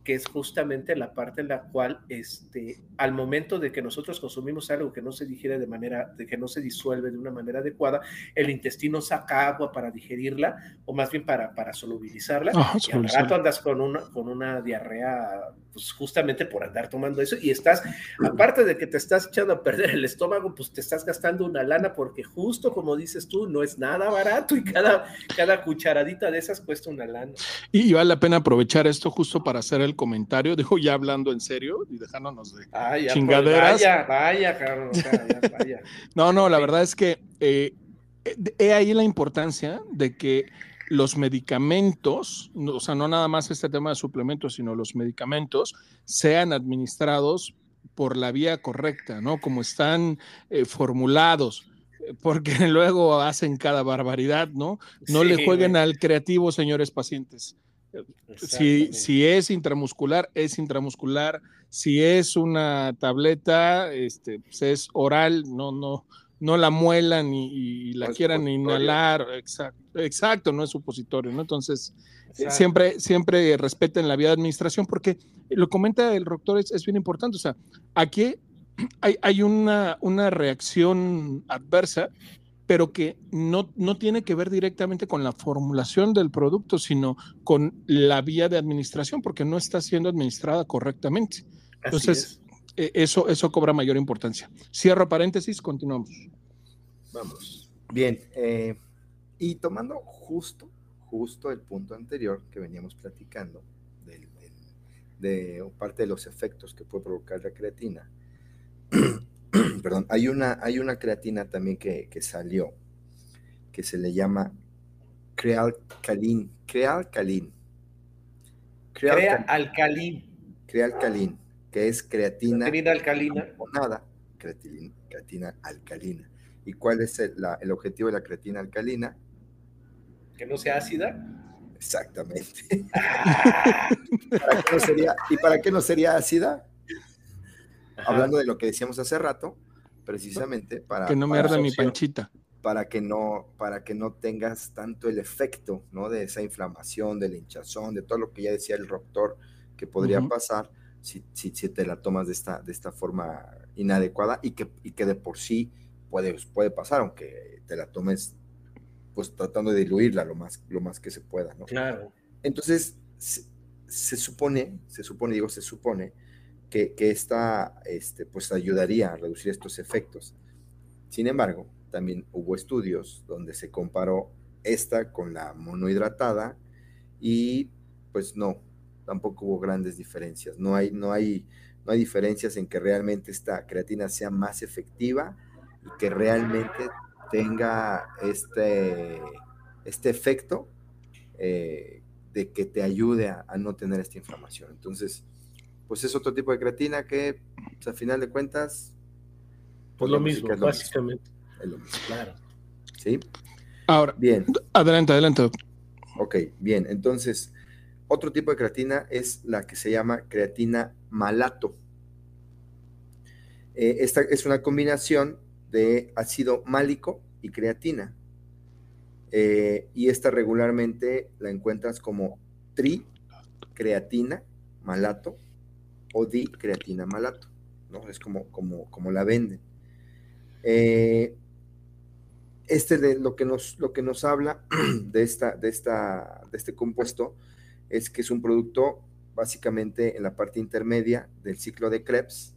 que es justamente la parte en la cual, este, al momento de que nosotros consumimos algo que no se digiere de manera, de que no se disuelve de una manera adecuada, el intestino saca agua para digerirla, o más bien para, para solubilizarla, y al rato andas con una, con una diarrea, pues justamente por andar tomando eso, y estás, aparte de que te estás echando a perder el estómago, pues te estás gastando una lana, porque justo como dices tú, no es nada barato, y cada, cada cucharadita de esas cuesta una lana. Y vale la pena aprovechar esto justo para hacer el comentario, dijo ya hablando en serio y dejándonos de chingaderas. vaya, vaya, Carlos, vaya, No, no, la verdad es que eh, he ahí la importancia de que los medicamentos, o sea, no nada más este tema de suplementos, sino los medicamentos, sean administrados por la vía correcta, ¿no? Como están eh, formulados porque luego hacen cada barbaridad, ¿no? No le jueguen al creativo, señores pacientes. Si, si, es intramuscular, es intramuscular. Si es una tableta, este, pues es oral, no, no, no la muelan y, la quieran inhalar. Exacto, exacto, no es supositorio, ¿no? Entonces, siempre, siempre respeten la vía de administración, porque lo comenta el doctor, es, es bien importante. O sea, aquí hay, hay una, una reacción adversa pero que no, no tiene que ver directamente con la formulación del producto, sino con la vía de administración, porque no está siendo administrada correctamente. Entonces, e, eso, eso cobra mayor importancia. Cierro paréntesis, continuamos. Vamos. Bien, eh, y tomando justo, justo el punto anterior que veníamos platicando, de parte de los efectos que puede provocar la creatina, perdón, hay una, hay una creatina también que, salió, que se le llama Crealcalin. Crealcalin. Crealcalin. Crealcalin, que es creatina. Creatina alcalina. Nada, creatina, creatina alcalina. ¿Y cuál es el, objetivo de la creatina alcalina? Que no sea ácida. Exactamente. ¿Y para qué no sería ácida? Hablando de lo que decíamos hace rato, precisamente para... Que no me arda mi panchita. Para que, no, para que no tengas tanto el efecto, ¿no? De esa inflamación, del hinchazón, de todo lo que ya decía el doctor que podría pasar si, si, si, te la tomas de esta, de esta forma inadecuada y que, y que de por sí puede, puede pasar, aunque te la tomes pues tratando de diluirla lo más, lo más que se pueda, ¿no? Claro. Entonces, se, se supone, se supone, digo, se supone que, esta este, pues ayudaría a reducir estos efectos. Sin embargo, también hubo estudios donde se comparó esta con la monohidratada y pues no, tampoco hubo grandes diferencias. No hay, no hay, no hay diferencias en que realmente esta creatina sea más efectiva y que realmente tenga este, este efecto eh, de que te ayude a, a, no tener esta inflamación. Entonces, pues es otro tipo de creatina que, pues, a final de cuentas, pues lo mismo, básicamente. Es lo mismo. Claro. ¿Sí? Ahora, bien. Adelante, adelante. Ok, bien. Entonces, otro tipo de creatina es la que se llama creatina malato. Eh, esta es una combinación de ácido málico y creatina. Eh, y esta regularmente la encuentras como tricreatina malato o dicreatina malato, ¿no? Es como, como, como la venden. Eh, este de lo que nos, lo que nos habla de, esta, de, esta, de este compuesto es que es un producto básicamente en la parte intermedia del ciclo de Krebs.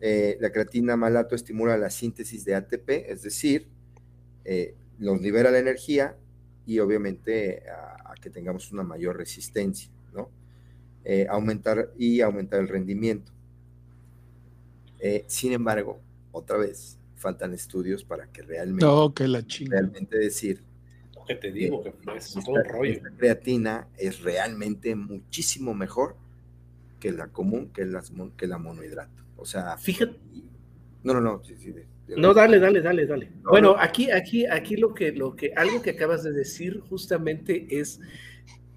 Eh, la creatina malato estimula la síntesis de ATP, es decir, eh, nos libera la energía y obviamente a, que tengamos una mayor resistencia. Eh, aumentar y aumentar el rendimiento. sin embargo, otra vez, faltan estudios para que realmente, no, que la realmente decir que te digo que es todo rollo. La creatina es realmente muchísimo mejor que la común, que, las, que la monohidrato. O sea, fíjate. No, no, no. no, dale, dale, dale, dale. bueno, aquí, aquí, aquí lo que, lo que, algo que acabas de decir justamente es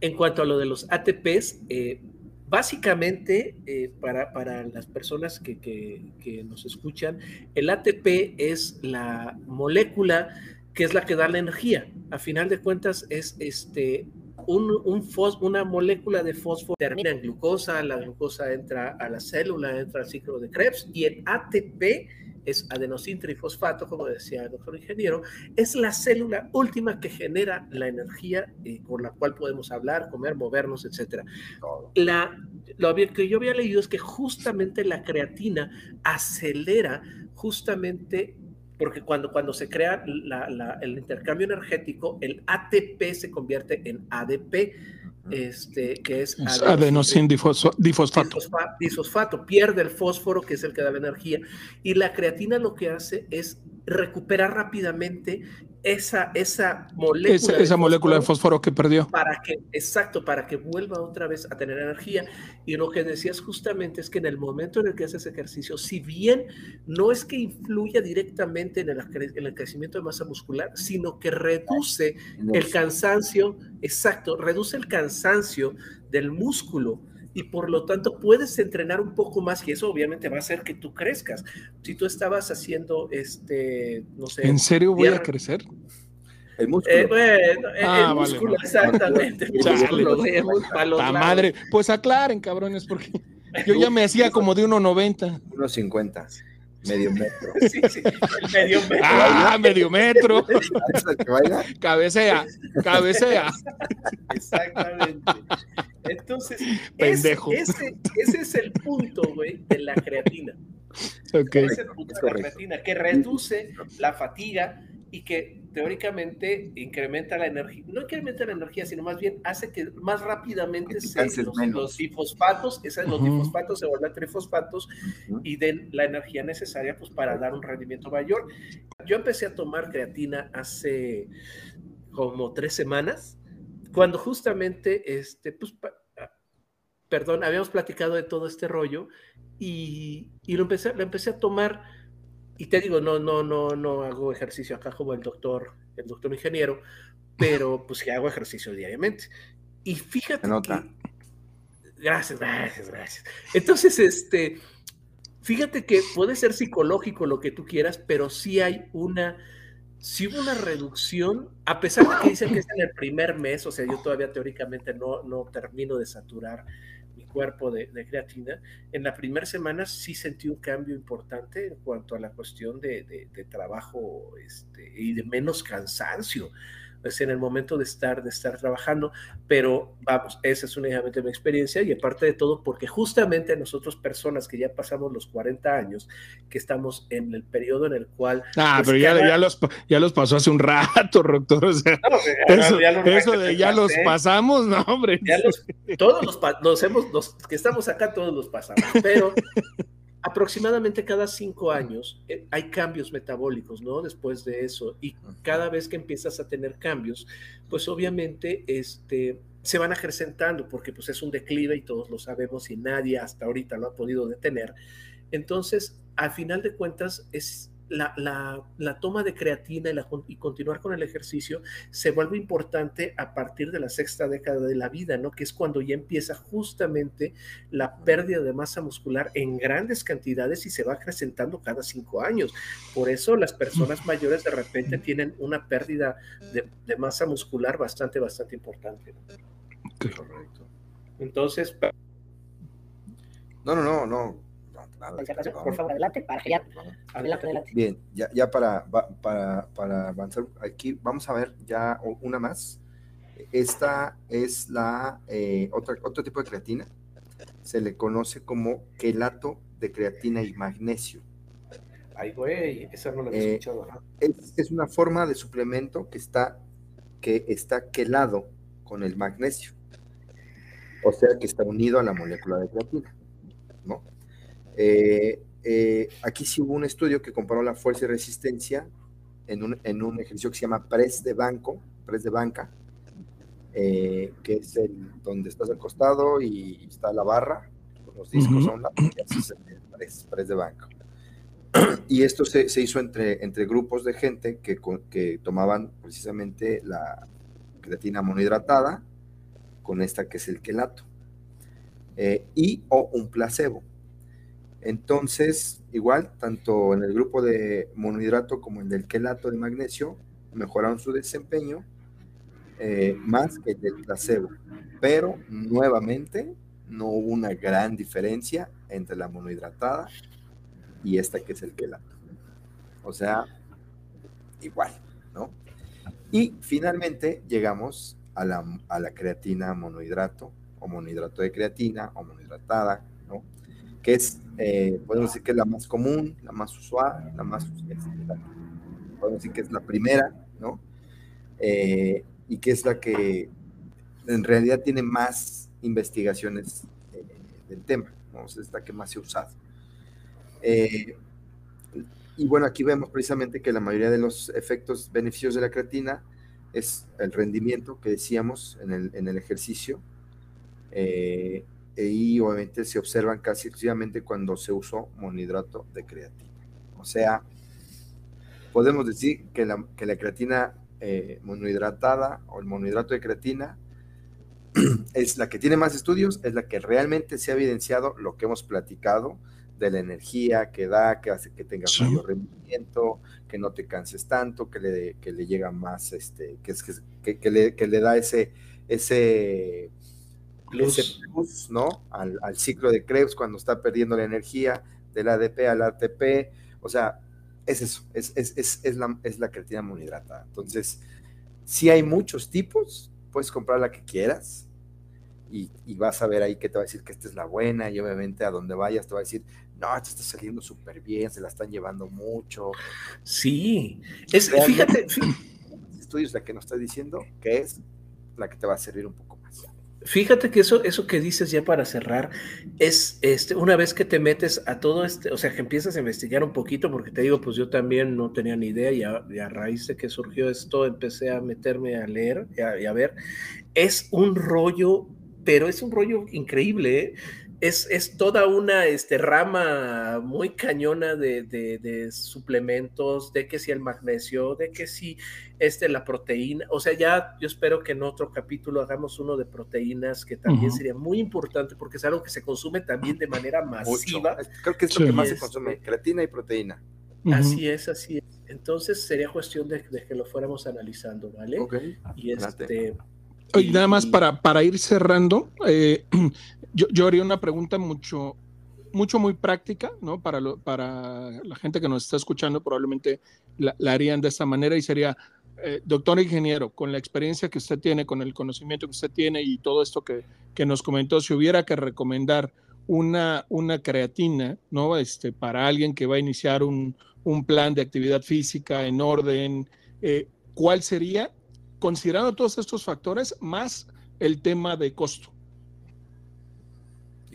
en cuanto a lo de los ATPs, eh, Básicamente, eh, para, para, las personas que, que, nos escuchan, el ATP es la molécula que es la que da la energía. A final de cuentas, es este, un, un una molécula de fósforo termina en glucosa, la glucosa entra a la célula, entra al ciclo de Krebs y el ATP es adenosin trifosfato, como decía el doctor ingeniero, es la célula última que genera la energía eh, con la cual podemos hablar, comer, movernos, etc. La, lo que yo había leído es que justamente la creatina acelera justamente porque cuando, cuando se crea el intercambio energético, el ATP se convierte en ADP, este, que es adenosin difosfato. Difosfato, pierde el fósforo, que es el que da la energía, y la creatina lo que hace es recuperar rápidamente esa, esa molécula. Esa, molécula de fósforo que perdió. Para que, exacto, para que vuelva otra vez a tener energía. Y lo que decías justamente es que en el momento en el que haces ejercicio, si bien no es que influya directamente en el, en el crecimiento de masa muscular, sino que reduce el cansancio, exacto, reduce el cansancio del músculo y por lo tanto puedes entrenar un poco más y eso obviamente va a hacer que tú crezcas. Si tú estabas haciendo, este, no sé. ¿En serio voy a crecer? El músculo. Eh, bueno, ah, el músculo, exactamente. La madre. Pues aclaren, cabrones, porque yo ya me hacía como de 1,90. 1,50. Medio metro. Sí, sí, medio metro. Ah, medio metro. cabecea, cabecea. Exactamente. Entonces, Pendejo. ese, ese, es el punto, güey, de la creatina. Okay. Ese es el punto de la creatina, que reduce la fatiga y que teóricamente incrementa la energía, no incrementa la energía, sino más bien hace que más rápidamente se, los, los, difosfatos, esos, los difosfatos se vuelvan trifosfatos y den la energía necesaria pues, para dar un rendimiento mayor. Yo empecé a tomar creatina hace como tres semanas cuando justamente, este, pues, ah, perdón, habíamos platicado de todo este rollo y, y lo, empecé, lo empecé a tomar y te digo, no, no, no, no hago ejercicio acá como el doctor, el doctor ingeniero, pero pues que hago ejercicio diariamente. Y fíjate gracias, gracias, gracias. Entonces, este, fíjate que puede ser psicológico lo que tú quieras, pero sí hay una si hubo una reducción, a pesar de que dicen que es en el primer mes, o sea, yo todavía teóricamente no, no termino de saturar mi cuerpo de, creatina, en la primera semana sí sentí un cambio importante en cuanto a la cuestión de, trabajo este, y de menos cansancio pues, en el momento de estar, de estar trabajando, pero vamos, esa es únicamente mi experiencia y aparte de todo, porque justamente nosotros personas que ya pasamos los 40 años, que estamos en el periodo en el cual... Ah, pues, pero ya, ya, los, ya los pasó hace un rato, doctor, o sea, eso, ya, eso de ya los pasamos, no, hombre. Ya los, todos los, los hemos, los que estamos acá, todos los pasamos, pero aproximadamente cada cinco años eh, hay cambios metabólicos, ¿no? Después de eso. Y cada vez que empiezas a tener cambios, pues obviamente este, se van acrecentando porque pues es un declive y todos lo sabemos y nadie hasta ahorita lo ha podido detener. Entonces, al final de cuentas, es la, toma de creatina y, continuar con el ejercicio se vuelve importante a partir de la sexta década de la vida, ¿no? Que es cuando ya empieza justamente la pérdida de masa muscular en grandes cantidades y se va acrecentando cada cinco años. Por eso las personas mayores de repente tienen una pérdida de, masa muscular bastante, bastante importante. Correcto. Entonces... No, no, no, no por favor, adelante, para ya, adelante, Bien, ya, ya para, para, para, avanzar aquí, vamos a ver ya una más. Esta es la eh, otra, otro tipo de creatina. Se le conoce como quelato de creatina y magnesio. Ay, güey, esa no la he eh, escuchado. Es, es, una forma de suplemento que está, que está quelado con el magnesio. O sea que está unido a la molécula de creatina. ¿no? Eh, eh, aquí sí hubo un estudio que comparó la fuerza y resistencia en un, en un ejercicio que se llama press de banco, press de banca, eh, que es el donde estás acostado y está la barra, los discos son la press, press, de banco. Y esto se, se, hizo entre, entre grupos de gente que, que tomaban precisamente la creatina monohidratada con esta que es el quelato, y o un placebo. Entonces, igual, tanto en el grupo de monohidrato como en el quelato de magnesio, mejoraron su desempeño eh, más que el del placebo. Pero, nuevamente, no hubo una gran diferencia entre la monohidratada y esta que es el quelato. O sea, igual, ¿no? Y finalmente llegamos a la, a la creatina monohidrato o monohidrato de creatina o monohidratada, ¿no? que es, eh, podemos decir que es la más común, la más usual, la más, este, podemos decir que es la primera, ¿no? Eh, y que es la que en realidad tiene más investigaciones eh, del tema, ¿no? es la que más se ha usado. y bueno, aquí vemos precisamente que la mayoría de los efectos beneficios de la creatina es el rendimiento que decíamos en el, en el ejercicio, y obviamente se observan casi exclusivamente cuando se usó monohidrato de creatina. O sea, podemos decir que la, que la creatina eh, monohidratada o el monohidrato de creatina es la que tiene más estudios, es la que realmente se ha evidenciado lo que hemos platicado de la energía que da, que hace que tengas mayor rendimiento, que no te canses tanto, que le, que le llega más, este, que, es, que, que, le, que le da ese, ese plus, ¿no? Al, ciclo de Krebs cuando está perdiendo la energía del ADP al ATP. O sea, es eso, es, es, la, es la creatina monohidratada. Entonces, si hay muchos tipos, puedes comprar la que quieras y, vas a ver ahí que te va a decir que esta es la buena y obviamente a donde vayas te va a decir, no, esta está saliendo súper bien, se la están llevando mucho. Sí, es, fíjate, estudios la que nos está diciendo que es la que te va a servir un poco Fíjate que eso, eso que dices ya para cerrar es este, una vez que te metes a todo este, o sea, que empiezas a investigar un poquito, porque te digo, pues yo también no tenía ni idea y a, raíz de que surgió esto empecé a meterme a leer y a, y a ver. Es un rollo, pero es un rollo increíble. ¿eh? Es, toda una este, rama muy cañona de, suplementos, de que si el magnesio, de que si este, la proteína, o sea, ya yo espero que en otro capítulo hagamos uno de proteínas, que también sería muy importante porque es algo que se consume también de manera masiva. Creo que es lo que más se consume, este creatina y proteína. Así es, así es. Entonces sería cuestión de, que lo fuéramos analizando, ¿vale? Y este... Y nada más para, para ir cerrando, eh, yo, haría una pregunta mucho, mucho muy práctica, ¿no? Para, para la gente que nos está escuchando, probablemente la, harían de esta manera y sería, eh, doctor ingeniero, con la experiencia que usted tiene, con el conocimiento que usted tiene y todo esto que, nos comentó, si hubiera que recomendar una, una creatina, ¿no? Este, para alguien que va a iniciar un, plan de actividad física en orden, eh, ¿cuál sería, considerando todos estos factores, más el tema de costo?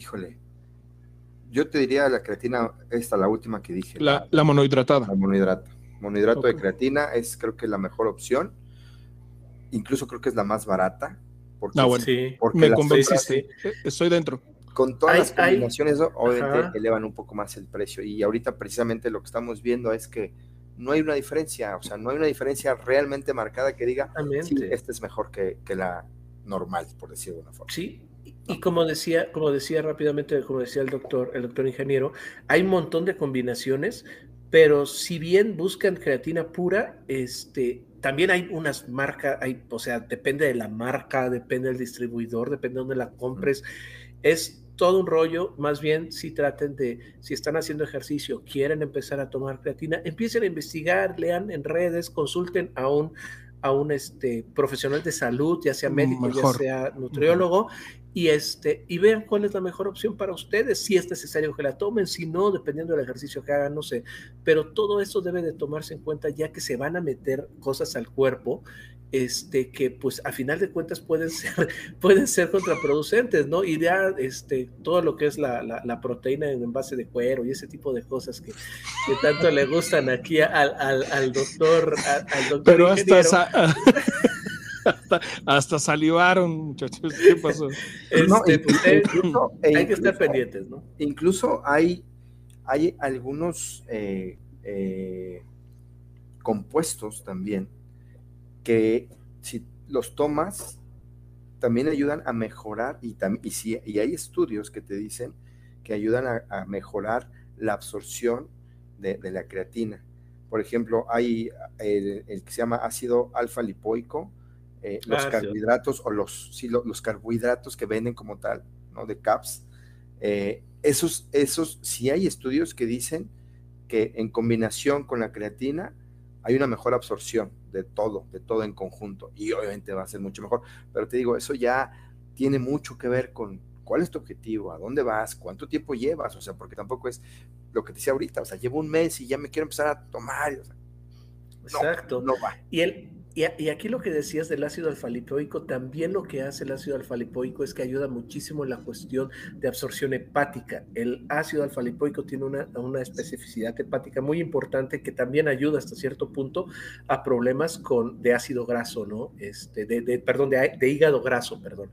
Híjole, yo te diría la creatina, esta, la última que dije. La, la monohidratada. La monohidrato. Monohidrato de creatina es creo que la mejor opción. Incluso creo que es la más barata. Porque, ah, bueno. sí. porque me convenciste. Estoy dentro. con todas las combinaciones, obviamente elevan un poco más el precio. Y ahorita precisamente lo que estamos viendo es que no hay una diferencia, o sea, no hay una diferencia realmente marcada que diga, sí, este es mejor que, que la normal, por decirlo de una forma. Sí, y como decía, como decía rápidamente, como decía el doctor, el doctor ingeniero, hay un montón de combinaciones, pero si bien buscan creatina pura, este, también hay unas marcas, hay, o sea, depende de la marca, depende del distribuidor, depende de dónde la compres. Es todo un rollo, más bien si traten de, si están haciendo ejercicio, quieren empezar a tomar creatina, empiecen a investigar, lean en redes, consulten a un, a un este, profesional de salud, ya sea médico, ya sea nutriólogo, y, este, y vean cuál es la mejor opción para ustedes, si es necesario que la tomen, si no, dependiendo del ejercicio que hagan, no sé, pero todo eso debe de tomarse en cuenta ya que se van a meter cosas al cuerpo este, que pues a final de cuentas pueden ser, pueden ser contraproducentes, ¿no? Y ya este, todo lo que es la, la, proteína en envase de cuero y ese tipo de cosas que, que tanto le gustan aquí al, al, al doctor. Al, doctor Pero hasta, hasta, salivaron, muchachos. ¿Qué pasó? Este, pues, eh, hay que estar pendientes, ¿no? Incluso hay, hay algunos eh, eh, compuestos también que si los tomas, también ayudan a mejorar, y, y, si, y hay estudios que te dicen que ayudan a, mejorar la absorción de, la creatina. Por ejemplo, hay el, que se llama ácido alfa lipoico, eh, los ah, carbohidratos o los, sí, los, carbohidratos que venden como tal, ¿no? De CAPS. Eh, esos, esos, sí hay estudios que dicen que en combinación con la creatina hay una mejor absorción de todo, de todo en conjunto, y obviamente va a ser mucho mejor. Pero te digo, eso ya tiene mucho que ver con cuál es tu objetivo, a dónde vas, cuánto tiempo llevas, o sea, porque tampoco es lo que te decía ahorita, o sea, llevo un mes y ya me quiero empezar a tomar. Exacto. No va. Y el, y, aquí lo que decías del ácido alfa-lipoico, también lo que hace el ácido alfa-lipoico es que ayuda muchísimo en la cuestión de absorción hepática. El ácido alfa-lipoico tiene una, una, especificidad hepática muy importante que también ayuda hasta cierto punto a problemas con, de ácido graso, ¿no? Este, de, perdón, de, de hígado graso, perdón.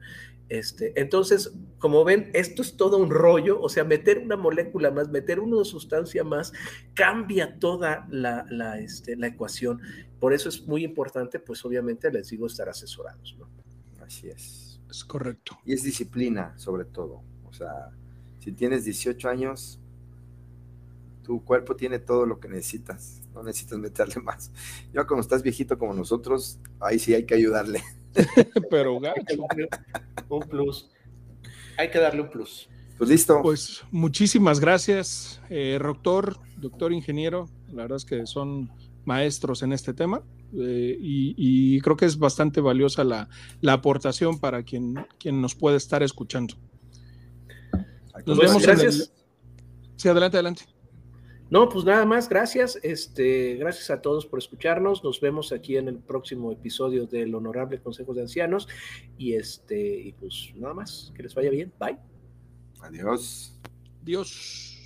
Este, entonces, como ven, esto es todo un rollo, o sea, meter una molécula más, meter una sustancia más, cambia toda la, la, este, la ecuación. Por eso es muy importante, pues obviamente les digo, estar asesorados. ¿no? Así es. Es correcto. Y es disciplina, sobre todo. O sea, si tienes 18 años, tu cuerpo tiene todo lo que necesitas. No necesitas meterle más. Ya como estás viejito como nosotros, ahí sí hay que ayudarle. Pero gacho. un plus. Hay que darle un plus. Pues listo. Pues muchísimas gracias, eh, doctor, doctor ingeniero. La verdad es que son maestros en este tema eh, y, creo que es bastante valiosa la, aportación para quien, quien nos puede estar escuchando. Nos vemos gracias. Sí, adelante, adelante. No, pues nada más, gracias. Este, gracias a todos por escucharnos. Nos vemos aquí en el próximo episodio del Honorable Consejo de Ancianos. Y este, y pues nada más, que les vaya bien. Bye. Adiós. Adiós.